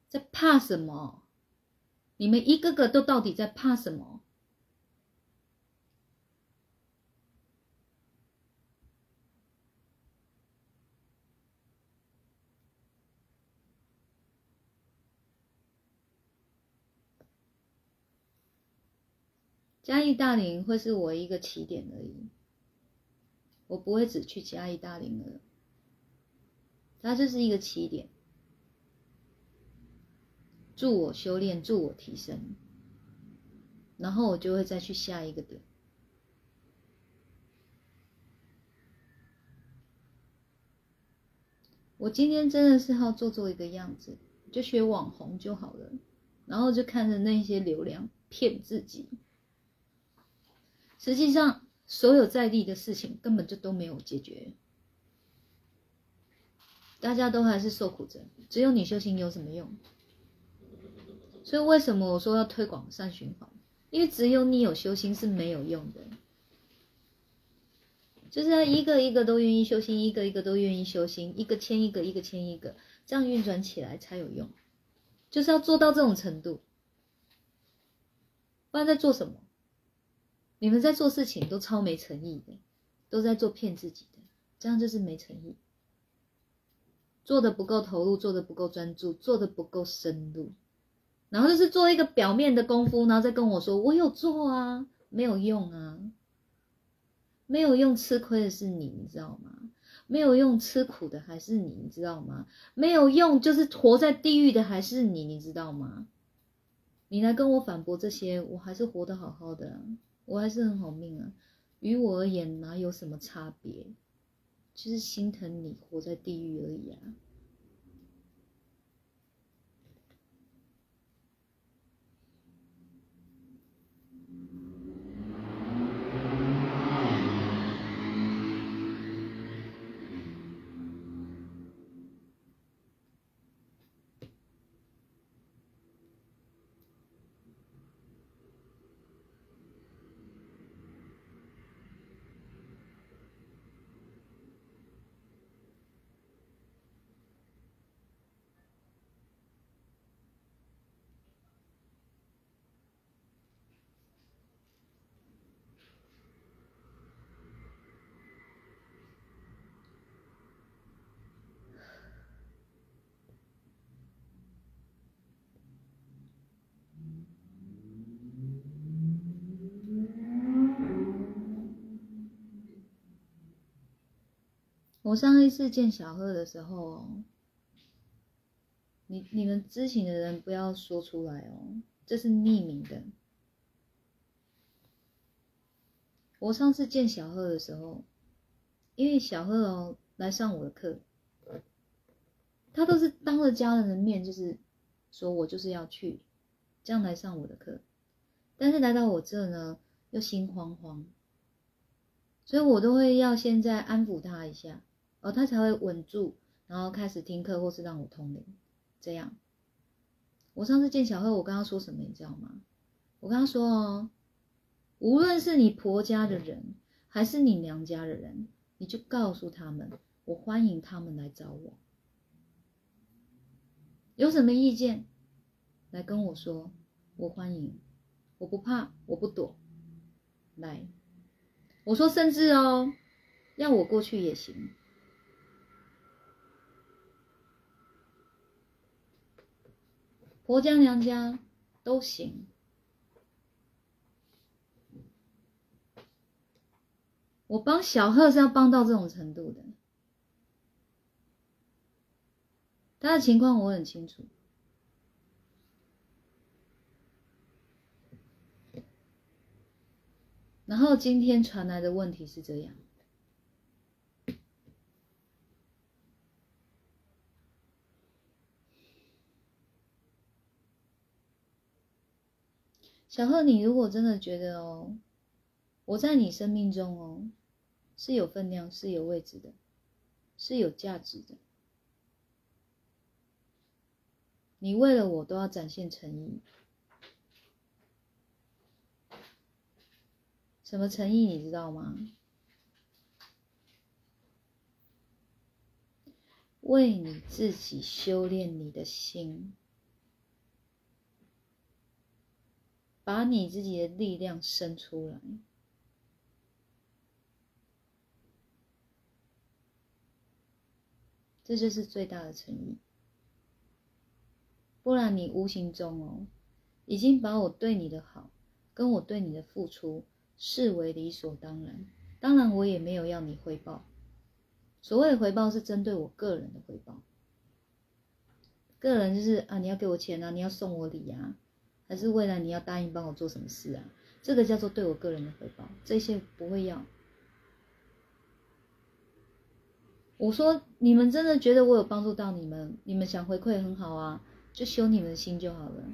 在怕什么？你们一个个都到底在怕什么？嘉义大林会是我一个起点而已，我不会只去嘉义大林了，它就是一个起点，助我修炼，助我提升，然后我就会再去下一个点。我今天真的是要做做一个样子，就学网红就好了，然后就看着那些流量骗自己。实际上，所有在地的事情根本就都没有解决，大家都还是受苦着，只有你修行有什么用？所以为什么我说要推广善循环？因为只有你有修心是没有用的，就是要一个一个都愿意修心，一个一个都愿意修心，一个牵一个，一个牵一个，这样运转起来才有用。就是要做到这种程度，不然在做什么？你们在做事情都超没诚意的，都在做骗自己的，这样就是没诚意，做的不够投入，做的不够专注，做的不够深入。然后就是做一个表面的功夫，然后再跟我说我有做啊，没有用啊，没有用，吃亏的是你，你知道吗？没有用，吃苦的还是你，你知道吗？没有用，就是活在地狱的还是你，你知道吗？你来跟我反驳这些，我还是活得好好的，我还是很好命啊，于我而言哪有什么差别？就是心疼你活在地狱而已啊。我上一次见小贺的时候，你你们知情的人不要说出来哦，这是匿名的。我上次见小贺的时候，因为小贺哦来上我的课，他都是当着家人的面，就是说我就是要去这样来上我的课，但是来到我这呢，又心慌慌，所以我都会要现在安抚他一下。哦，他才会稳住，然后开始听课，或是让我通灵。这样，我上次见小贺，我跟他说什么，你知道吗？我跟他说哦，无论是你婆家的人，还是你娘家的人，你就告诉他们，我欢迎他们来找我。有什么意见，来跟我说，我欢迎，我不怕，我不躲。来，我说甚至哦，要我过去也行。婆家娘家都行，我帮小贺是要帮到这种程度的，他的情况我很清楚。然后今天传来的问题是这样。小贺，你如果真的觉得哦，我在你生命中哦是有分量、是有位置的，是有价值的，你为了我都要展现诚意。什么诚意？你知道吗？为你自己修炼你的心。把你自己的力量生出来，这就是最大的诚意。不然你无形中哦，已经把我对你的好，跟我对你的付出视为理所当然。当然，我也没有要你回报。所谓的回报是针对我个人的回报，个人就是啊，你要给我钱啊，你要送我礼啊。还是未来你要答应帮我做什么事啊？这个叫做对我个人的回报，这些不会要。我说你们真的觉得我有帮助到你们，你们想回馈很好啊，就修你们的心就好了。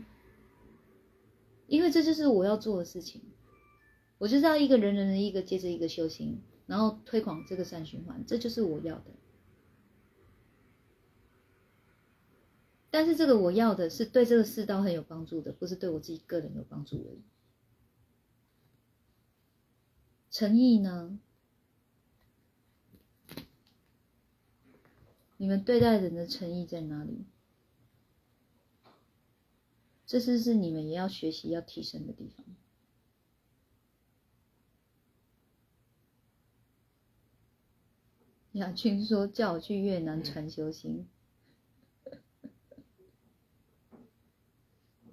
因为这就是我要做的事情，我就是要一个人人的一个接着一个修行，然后推广这个善循环，这就是我要的。但是这个我要的是对这个世道很有帮助的，不是对我自己个人有帮助而已。诚意呢？你们对待人的诚意在哪里？这是是你们也要学习、要提升的地方。雅君说：“叫我去越南传修行。”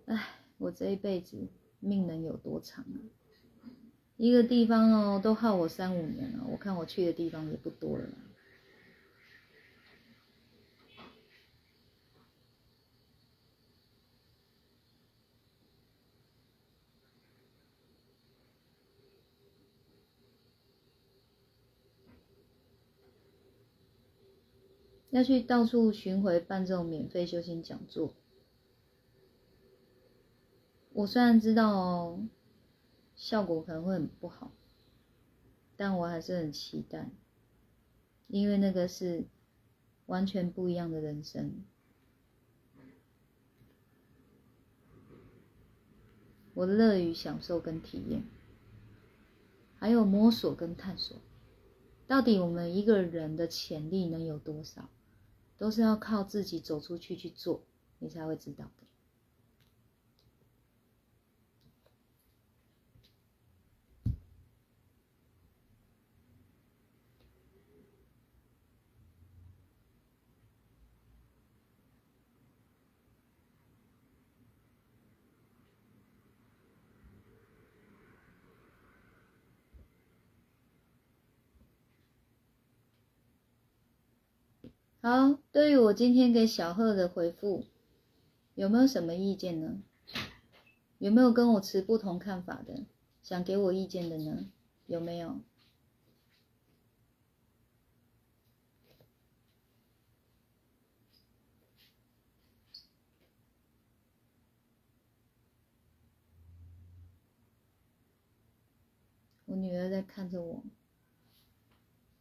哎，我这一辈子命能有多长啊？一个地方哦，都耗我三五年了。我看我去的地方也不多了。要去到处巡回办这种免费修行讲座。我虽然知道效果可能会很不好，但我还是很期待，因为那个是完全不一样的人生。我乐于享受跟体验，还有摸索跟探索，到底我们一个人的潜力能有多少？都是要靠自己走出去去做，你才会知道的。好，对于我今天给小贺的回复，有没有什么意见呢？有没有跟我持不同看法的，想给我意见的呢？有没有？我女儿在看着我，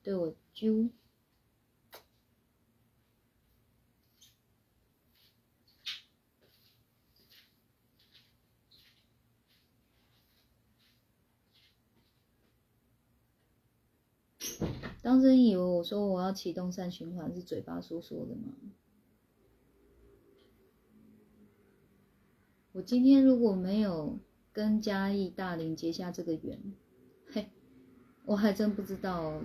对我啾。当真以为我说我要启动善循环是嘴巴说说的吗？我今天如果没有跟嘉义大林结下这个缘，嘿，我还真不知道，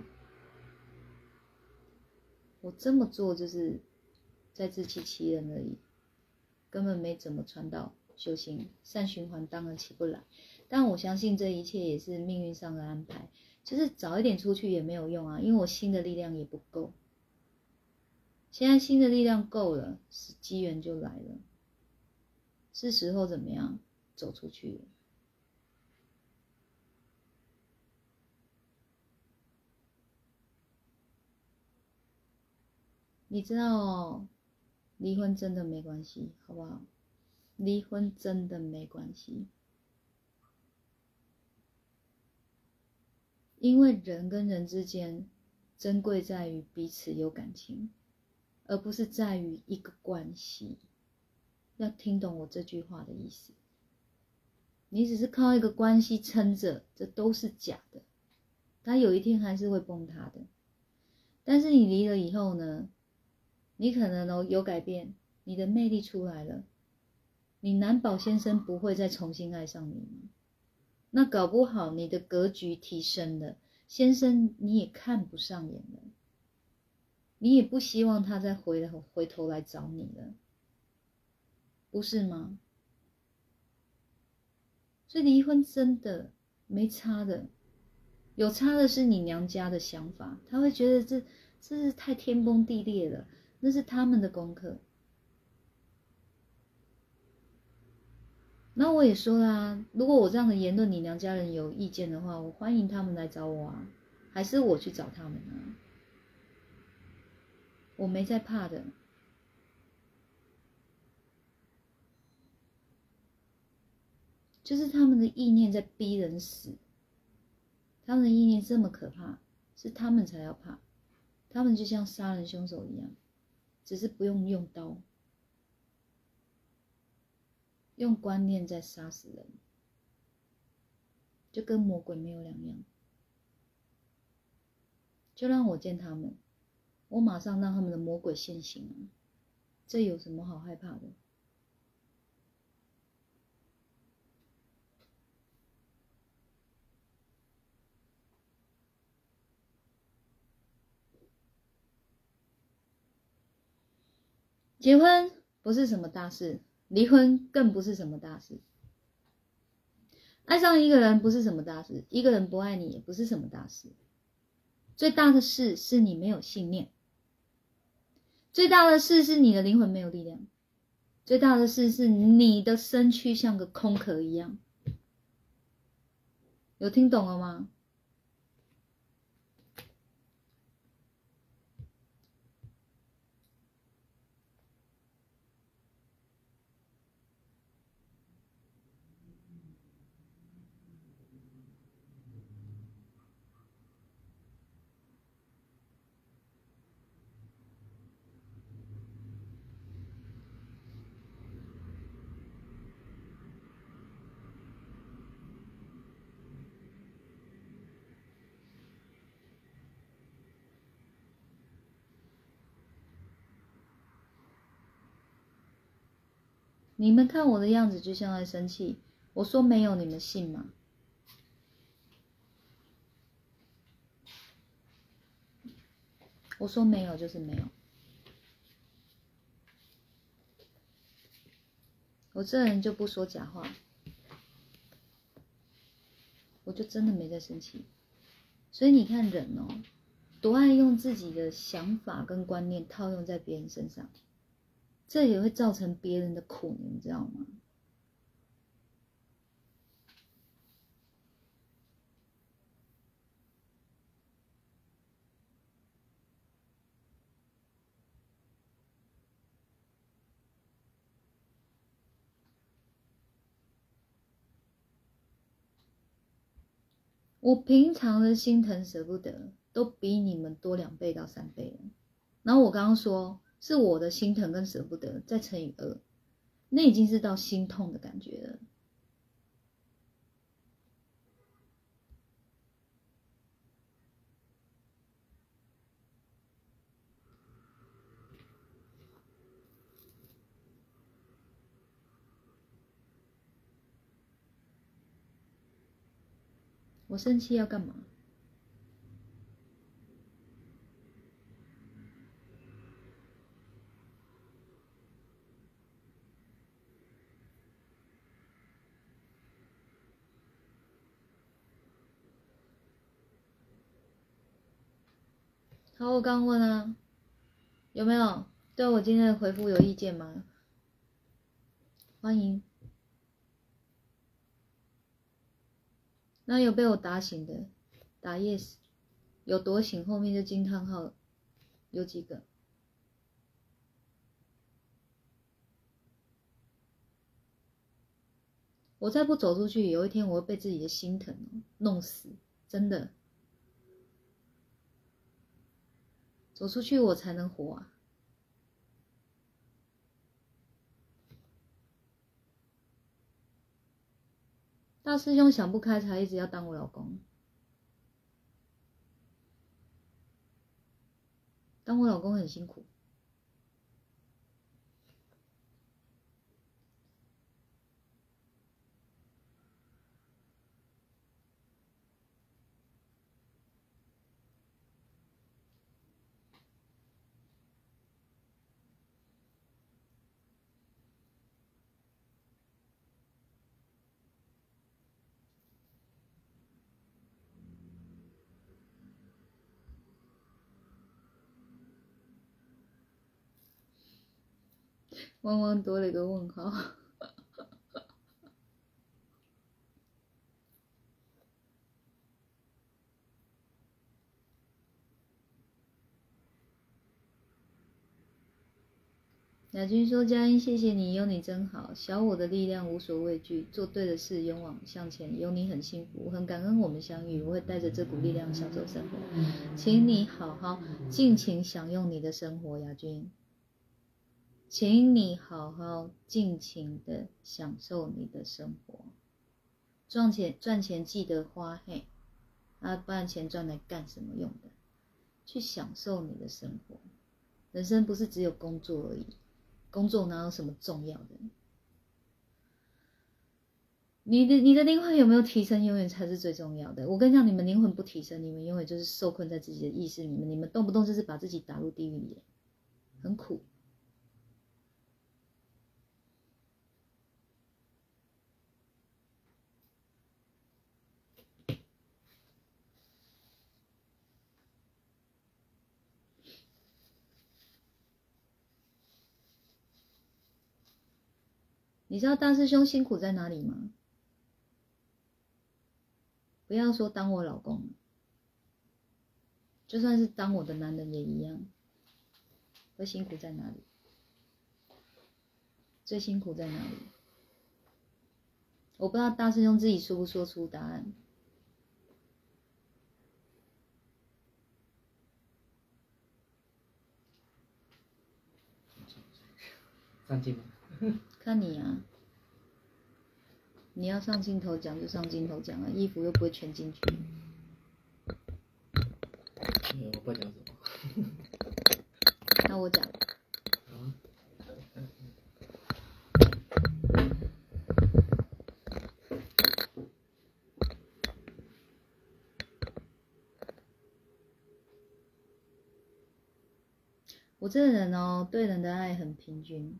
我这么做就是在自欺欺人而已，根本没怎么传到修行善循环，当然起不来。但我相信这一切也是命运上的安排。就是早一点出去也没有用啊，因为我新的力量也不够。现在新的力量够了，是机缘就来了，是时候怎么样走出去了？你知道，离婚真的没关系，好不好？离婚真的没关系。因为人跟人之间珍贵在于彼此有感情，而不是在于一个关系。要听懂我这句话的意思。你只是靠一个关系撑着，这都是假的。他有一天还是会崩塌的。但是你离了以后呢？你可能哦有改变，你的魅力出来了，你难保先生不会再重新爱上你吗？那搞不好你的格局提升了，先生你也看不上眼了，你也不希望他再回头回头来找你了，不是吗？所以离婚真的没差的，有差的是你娘家的想法，他会觉得这这是太天崩地裂了，那是他们的功课。那我也说啦，如果我这样的言论你娘家人有意见的话，我欢迎他们来找我啊，还是我去找他们啊？我没在怕的，就是他们的意念在逼人死，他们的意念这么可怕，是他们才要怕，他们就像杀人凶手一样，只是不用用刀，用观念在杀死人，就跟魔鬼没有两样。就让我见他们，我马上让他们的魔鬼现形啊！这有什么好害怕的？结婚不是什么大事，离婚更不是什么大事。爱上一个人不是什么大事，一个人不爱你也不是什么大事。最大的事是你没有信念，最大的事是你的灵魂没有力量，最大的事是你的身躯像个空壳一样。有听懂了吗？你们看我的样子就像在生气。我说没有，你们信吗？我说没有就是没有。我这人就不说假话，我就真的没在生气。所以你看人哦，多爱用自己的想法跟观念套用在别人身上。这也会造成别人的苦，你知道吗？我平常的心疼舍不得，都比你们多两倍到三倍了。然后我刚刚说。是我的心疼跟舍不得，再乘以二，那已经是到心痛的感觉了。我生气要干嘛？好，我刚问啊，有没有对我今天的回复有意见吗？欢迎。那有被我打醒的，打 yes，有多醒？后面就惊叹号，有几个？我再不走出去，有一天我会被自己的心疼弄死，真的。走出去，我才能活啊！大师兄想不开，才一直要当我老公。当我老公很辛苦。汪汪多了一个问号。亚军说：“佳音，谢谢你，有你真好。小我的力量无所畏惧，做对的事，勇往向前。有你很幸福，我很感恩我们相遇。我会带着这股力量享受生活，请你好好尽情享用你的生活，亚军。”请你好好尽情的享受你的生活。赚钱赚钱记得花嘿，啊，不然钱赚来干什么用的？去享受你的生活。人生不是只有工作而已，工作哪有什么重要的？你的你的灵魂有没有提升，永远才是最重要的。我跟你讲，你们灵魂不提升，你们永远就是受困在自己的意识里面，你们动不动就是把自己打入地狱里，很苦。你知道大师兄辛苦在哪里吗？不要说当我老公，就算是当我的男人也一样。会辛苦在哪里？最辛苦在哪里？我不知道大师兄自己说不说出答案。上镜吗？看你啊，你要上镜头讲就上镜头讲啊，衣服又不会全进去。我不讲什么。那我讲。我这个人哦，对人的爱很平均。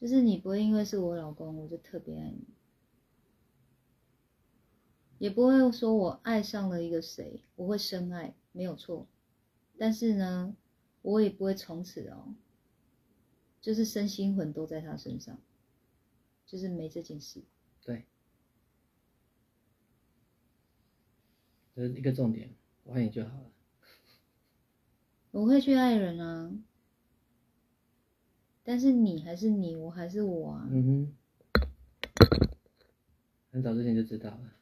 就是你不会因为是我老公，我就特别爱你，也不会说我爱上了一个谁，我会深爱，没有错。但是呢，我也不会从此哦，就是身心魂都在他身上，就是没这件事。对，这是一个重点，我爱你就好了。我会去爱人啊。但是你还是你，我还是我啊。嗯哼，很早之前就知道了。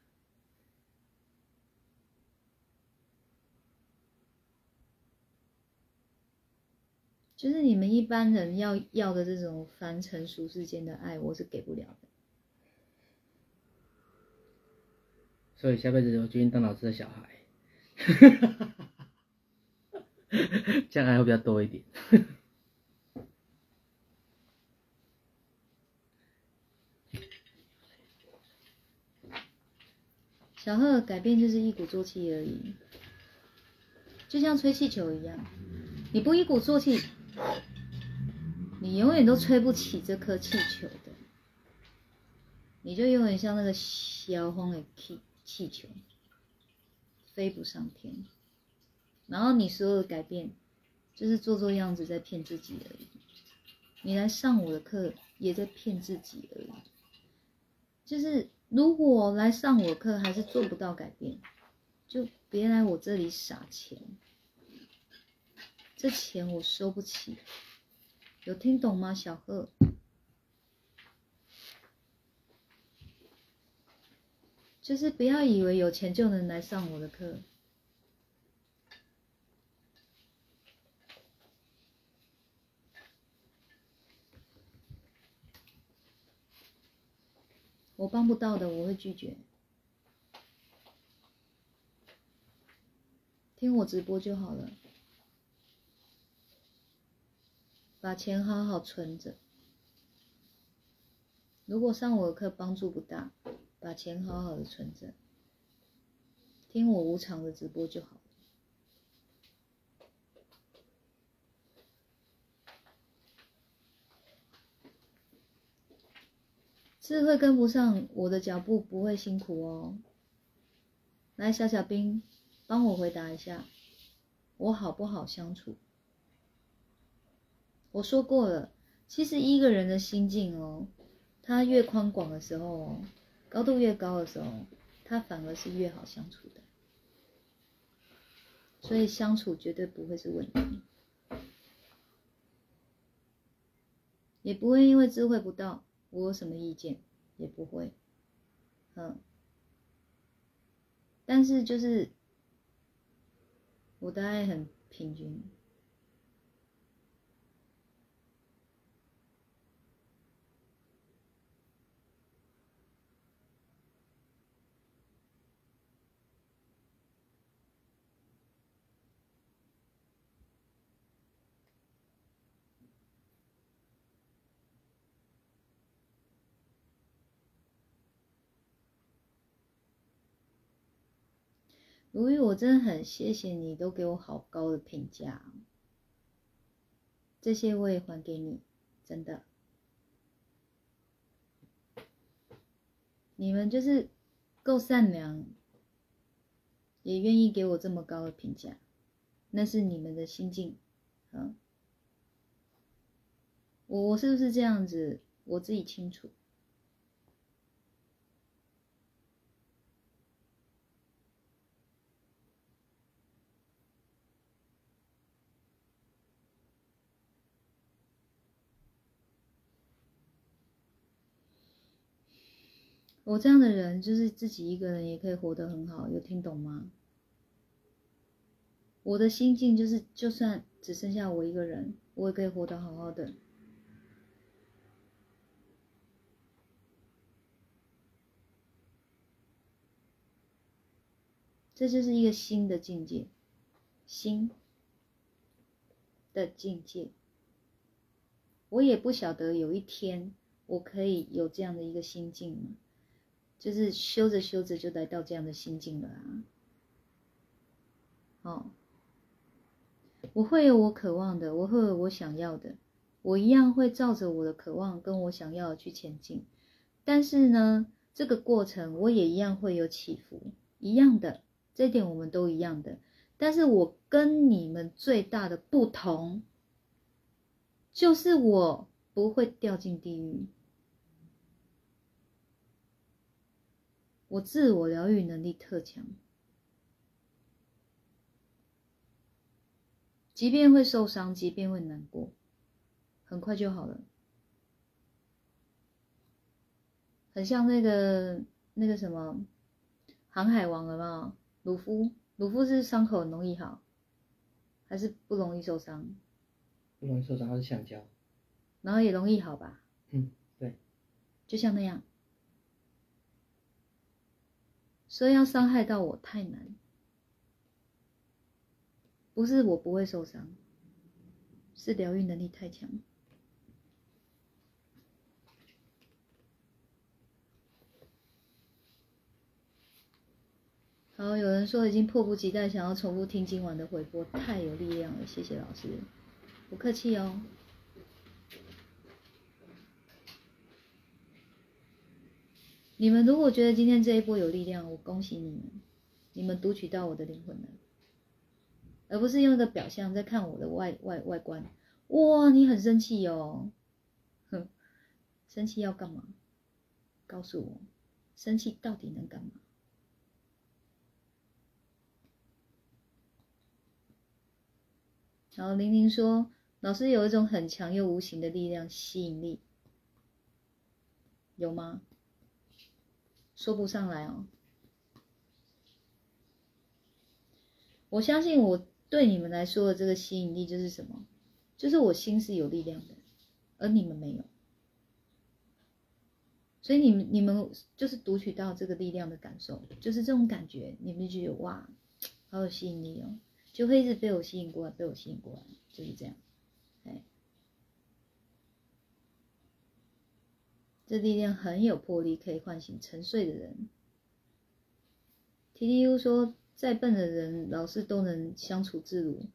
就是你们一般人要要的这种凡尘俗世间的爱，我是给不了的。所以下辈子我决定当老师的小孩，这样爱会比较多一点。小贺的改变就是一鼓作气而已，就像吹气球一样，你不一鼓作气，你永远都吹不起这颗气球的，你就永远像那个小风的气气球，飞不上天。然后你所有的改变，就是做做样子在骗自己而已。你来上我的课，也在骗自己而已，就是。如果来上我课还是做不到改变，就别来我这里撒钱，这钱我收不起。有听懂吗，小贺？就是不要以为有钱就能来上我的课。我帮不到的，我会拒绝。听我直播就好了，把钱好好存着。如果上我的课帮助不大，把钱好好的存着，听我无偿的直播就好。智慧跟不上我的脚步，不会辛苦哦。来，小小兵，帮我回答一下，我好不好相处？我说过了，其实一个人的心境哦，他越宽广的时候哦，高度越高的时候，他反而是越好相处的。所以相处绝对不会是问题，也不会因为智慧不到。我有什么意见也不会，嗯，但是就是我的爱很平均。如玉，我真的很谢谢你，都给我好高的评价，这些我也还给你，真的。你们就是够善良，也愿意给我这么高的评价，那是你们的心境，嗯。我我是不是这样子，我自己清楚。我这样的人，就是自己一个人也可以活得很好，有听懂吗？我的心境就是，就算只剩下我一个人，我也可以活得好好的。这就是一个新的境界，新的境界。我也不晓得有一天我可以有这样的一个心境吗？就是修着修着就来到这样的心境了啊！哦，我会有我渴望的，我会有我想要的，我一样会照着我的渴望跟我想要的去前进。但是呢，这个过程我也一样会有起伏，一样的，这点我们都一样的。但是我跟你们最大的不同，就是我不会掉进地狱。我自我疗愈能力特强，即便会受伤，即便会难过，很快就好了。很像那个那个什么航海王了吗？鲁夫，鲁夫是伤口很容易好，还是不容易受伤？不容易受伤，他是橡胶，然后也容易好吧？嗯，对，就像那样。所以要伤害到我太难，不是我不会受伤，是疗愈能力太强。好，有人说已经迫不及待想要重复听今晚的回播，太有力量了，谢谢老师，不客气哦。你们如果觉得今天这一波有力量，我恭喜你们，你们读取到我的灵魂了，而不是用一个表象在看我的外外外观。哇，你很生气哦，哼，生气要干嘛？告诉我，生气到底能干嘛？然后玲玲说，老师有一种很强又无形的力量，吸引力，有吗？说不上来哦，我相信我对你们来说的这个吸引力就是什么？就是我心是有力量的，而你们没有，所以你们你们就是读取到这个力量的感受，就是这种感觉，你们就觉得哇，好有吸引力哦，就会一直被我吸引过来，被我吸引过来，就是这样，哎。这力量很有魄力，可以唤醒沉睡的人。T T U 说，再笨的人，老师都能相处自如。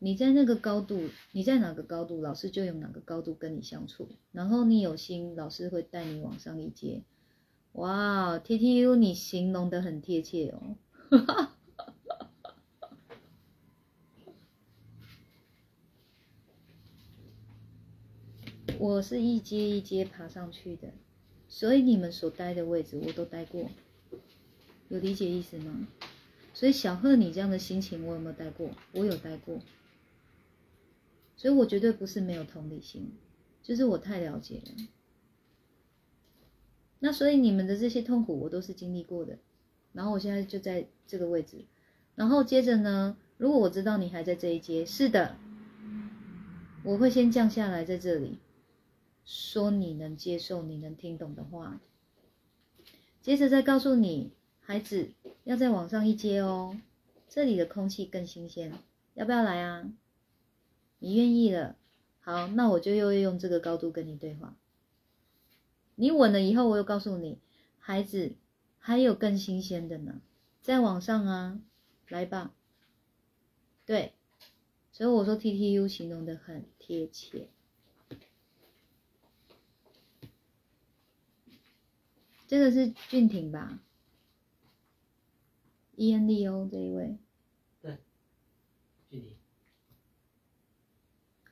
你在那个高度，你在哪个高度，老师就用哪个高度跟你相处。然后你有心，老师会带你往上一阶。哇，T T U，你形容的很贴切哦。我是一阶一阶爬上去的，所以你们所待的位置我都待过，有理解意思吗？所以小贺你这样的心情我有没有待过？我有待过，所以我绝对不是没有同理心，就是我太了解了。那所以你们的这些痛苦我都是经历过的，然后我现在就在这个位置，然后接着呢，如果我知道你还在这一阶，是的，我会先降下来在这里，说你能接受、你能听懂的话，接着再告诉你，孩子要再往上一阶哦，这里的空气更新鲜，要不要来啊？你愿意了，好，那我就又用这个高度跟你对话。你稳了以后，我又告诉你，孩子还有更新鲜的呢，再往上啊，来吧。对，所以我说 T T U 形容的很贴切。这个是俊廷吧？E N D O 这一位，对，俊廷，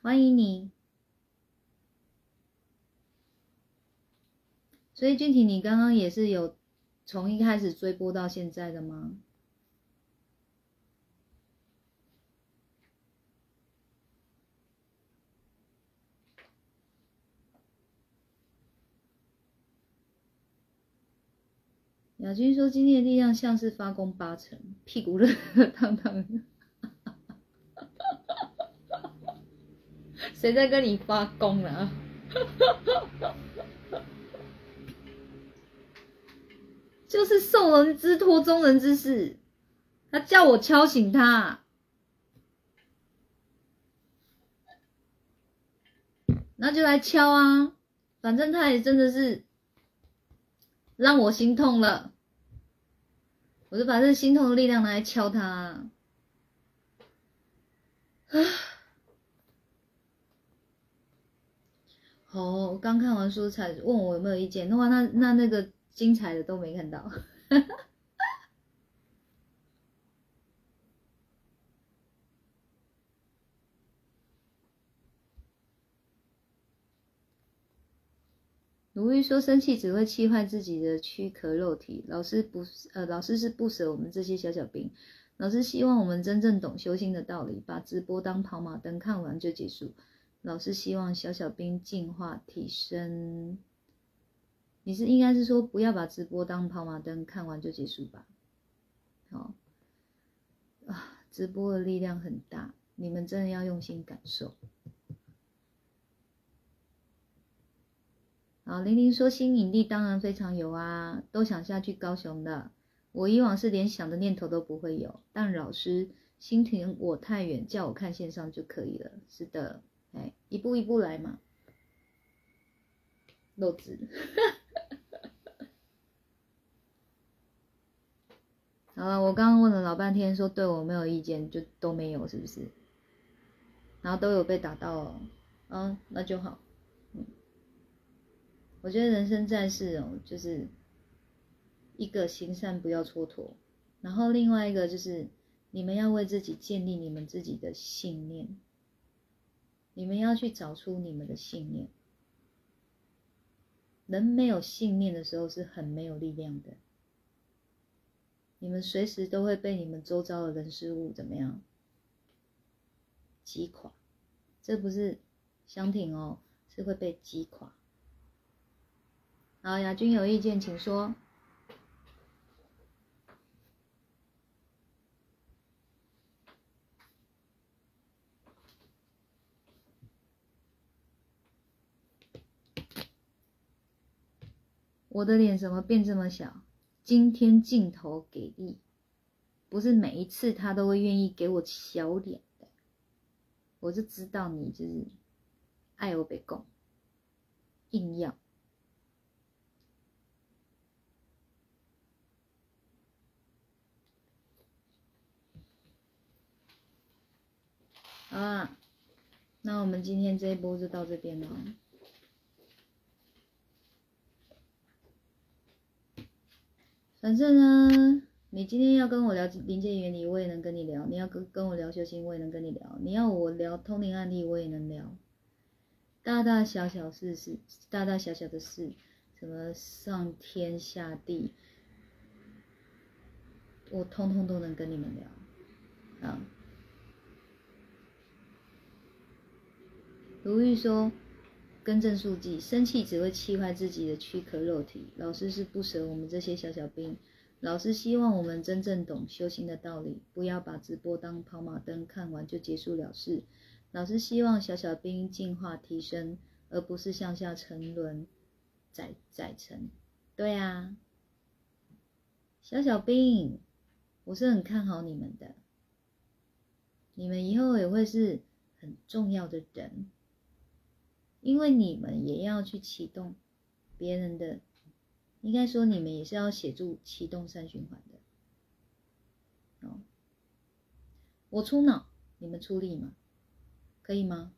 欢迎你。所以俊廷，你刚刚也是有从一开始追播到现在的吗？亚军说：“今天的力量像是发功八成，屁股热 烫烫。谁在跟你发功啊？就是受人之托，忠人之事。他叫我敲醒他，那就来敲啊！反正他也真的是让我心痛了。”我就把这心痛的力量拿来敲他，啊！哦，刚看完书才问我有没有意见，那那那那个精彩的都没看到。鲁豫说：“生气只会气坏自己的躯壳肉体。老师不，呃，老师是不舍我们这些小小兵。老师希望我们真正懂修心的道理，把直播当跑马灯看完就结束。老师希望小小兵进化提升。你是应该是说不要把直播当跑马灯看完就结束吧？好，啊，直播的力量很大，你们真的要用心感受。”啊，玲玲说新引力当然非常有啊，都想下去高雄的。我以往是连想的念头都不会有，但老师心停我太远，叫我看线上就可以了。是的，哎，一步一步来嘛。漏子，好了，我刚刚问了老半天，说对我没有意见，就都没有，是不是？然后都有被打到，哦嗯，那就好。我觉得人生在世哦，就是一个行善不要蹉跎，然后另外一个就是你们要为自己建立你们自己的信念，你们要去找出你们的信念。人没有信念的时候是很没有力量的，你们随时都会被你们周遭的人事物怎么样击垮，这不是相挺哦，是会被击垮。好，亚军有意见，请说。我的脸怎么变这么小？今天镜头给力，不是每一次他都会愿意给我小脸的，我就知道你就是爱我被供，硬要。啊，那我们今天这一波就到这边了。反正呢，你今天要跟我聊临界原理，我也能跟你聊；你要跟跟我聊修行，我也能跟你聊；你要我聊通灵案例，我也能聊。大大小小事是大大小小的事，什么上天下地，我通通都能跟你们聊。啊。如玉说：“更正数据，生气只会气坏自己的躯壳肉体。老师是不舍我们这些小小兵。老师希望我们真正懂修行的道理，不要把直播当跑马灯，看完就结束了事。老师希望小小兵进化提升，而不是向下沉沦、载载沉。对啊，小小兵，我是很看好你们的，你们以后也会是很重要的人，因为你们也要去启动别人的。应该说，你们也是要协助启动三循环的。哦，我出脑，你们出力嘛，可以吗？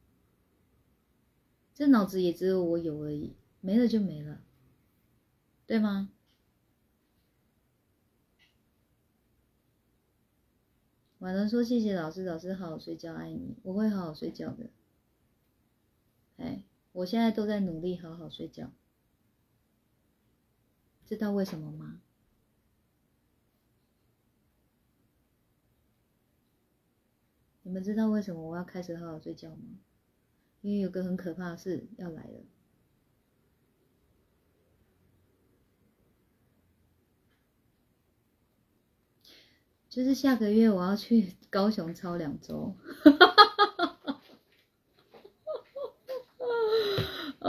这脑子也只有我有而已，没了就没了，对吗？婉伦说：“谢谢老师，老师好好睡觉，爱你，我会好好睡觉的。”哎，我现在都在努力好好睡觉。知道为什么吗？你们知道为什么我要开始好好睡觉吗？因为有个很可怕的事要来了，就是下个月我要去高雄超两周，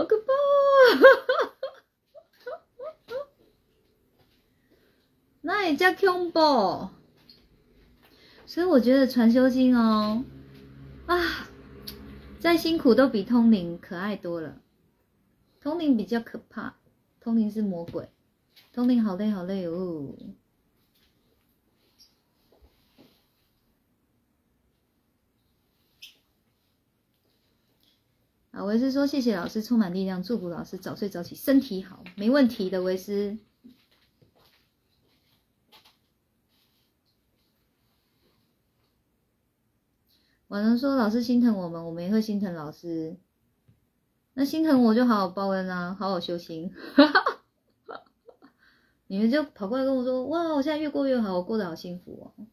好可怕！那也叫恐怖，所以我觉得传修经哦，啊，再辛苦都比通灵可爱多了。通灵比较可怕，通灵是魔鬼，通灵好累好累哦。啊，维斯说谢谢老师，充满力量，祝福老师早睡早起，身体好，没问题的，维斯。晚上说老师心疼我们，我们也会心疼老师。那心疼我就好好报恩啊，好好修行。你们就跑过来跟我说：“哇，我现在越过越好，我过得好幸福哦。”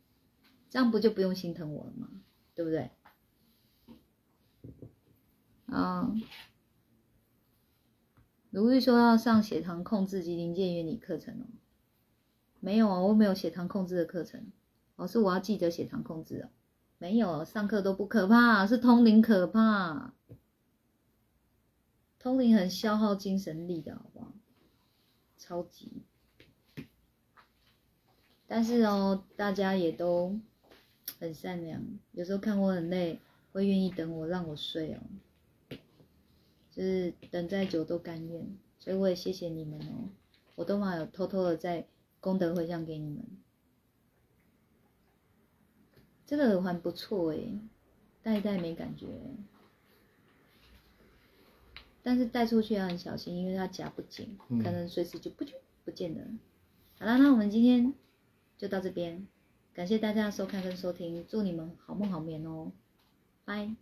这样不就不用心疼我了吗？对不对？啊，如玉说要上血糖控制及临界原理课程哦。没有啊，我没有血糖控制的课程。老师，我要记得血糖控制啊。没有，上课都不可怕，是通灵可怕。通灵很消耗精神力的，好不好？超级。但是哦，大家也都很善良，有时候看我很累，会愿意等我，让我睡哦。就是等再久都甘愿，所以我也谢谢你们哦。我都嘛有偷偷的在功德回向给你们。这个耳环不错哎，戴一戴没感觉，但是戴出去要很小心，因为它夹不紧，可能随时就不就不见了。好了，那我们今天就到这边，感谢大家收看跟收听，祝你们好梦好眠哦，拜。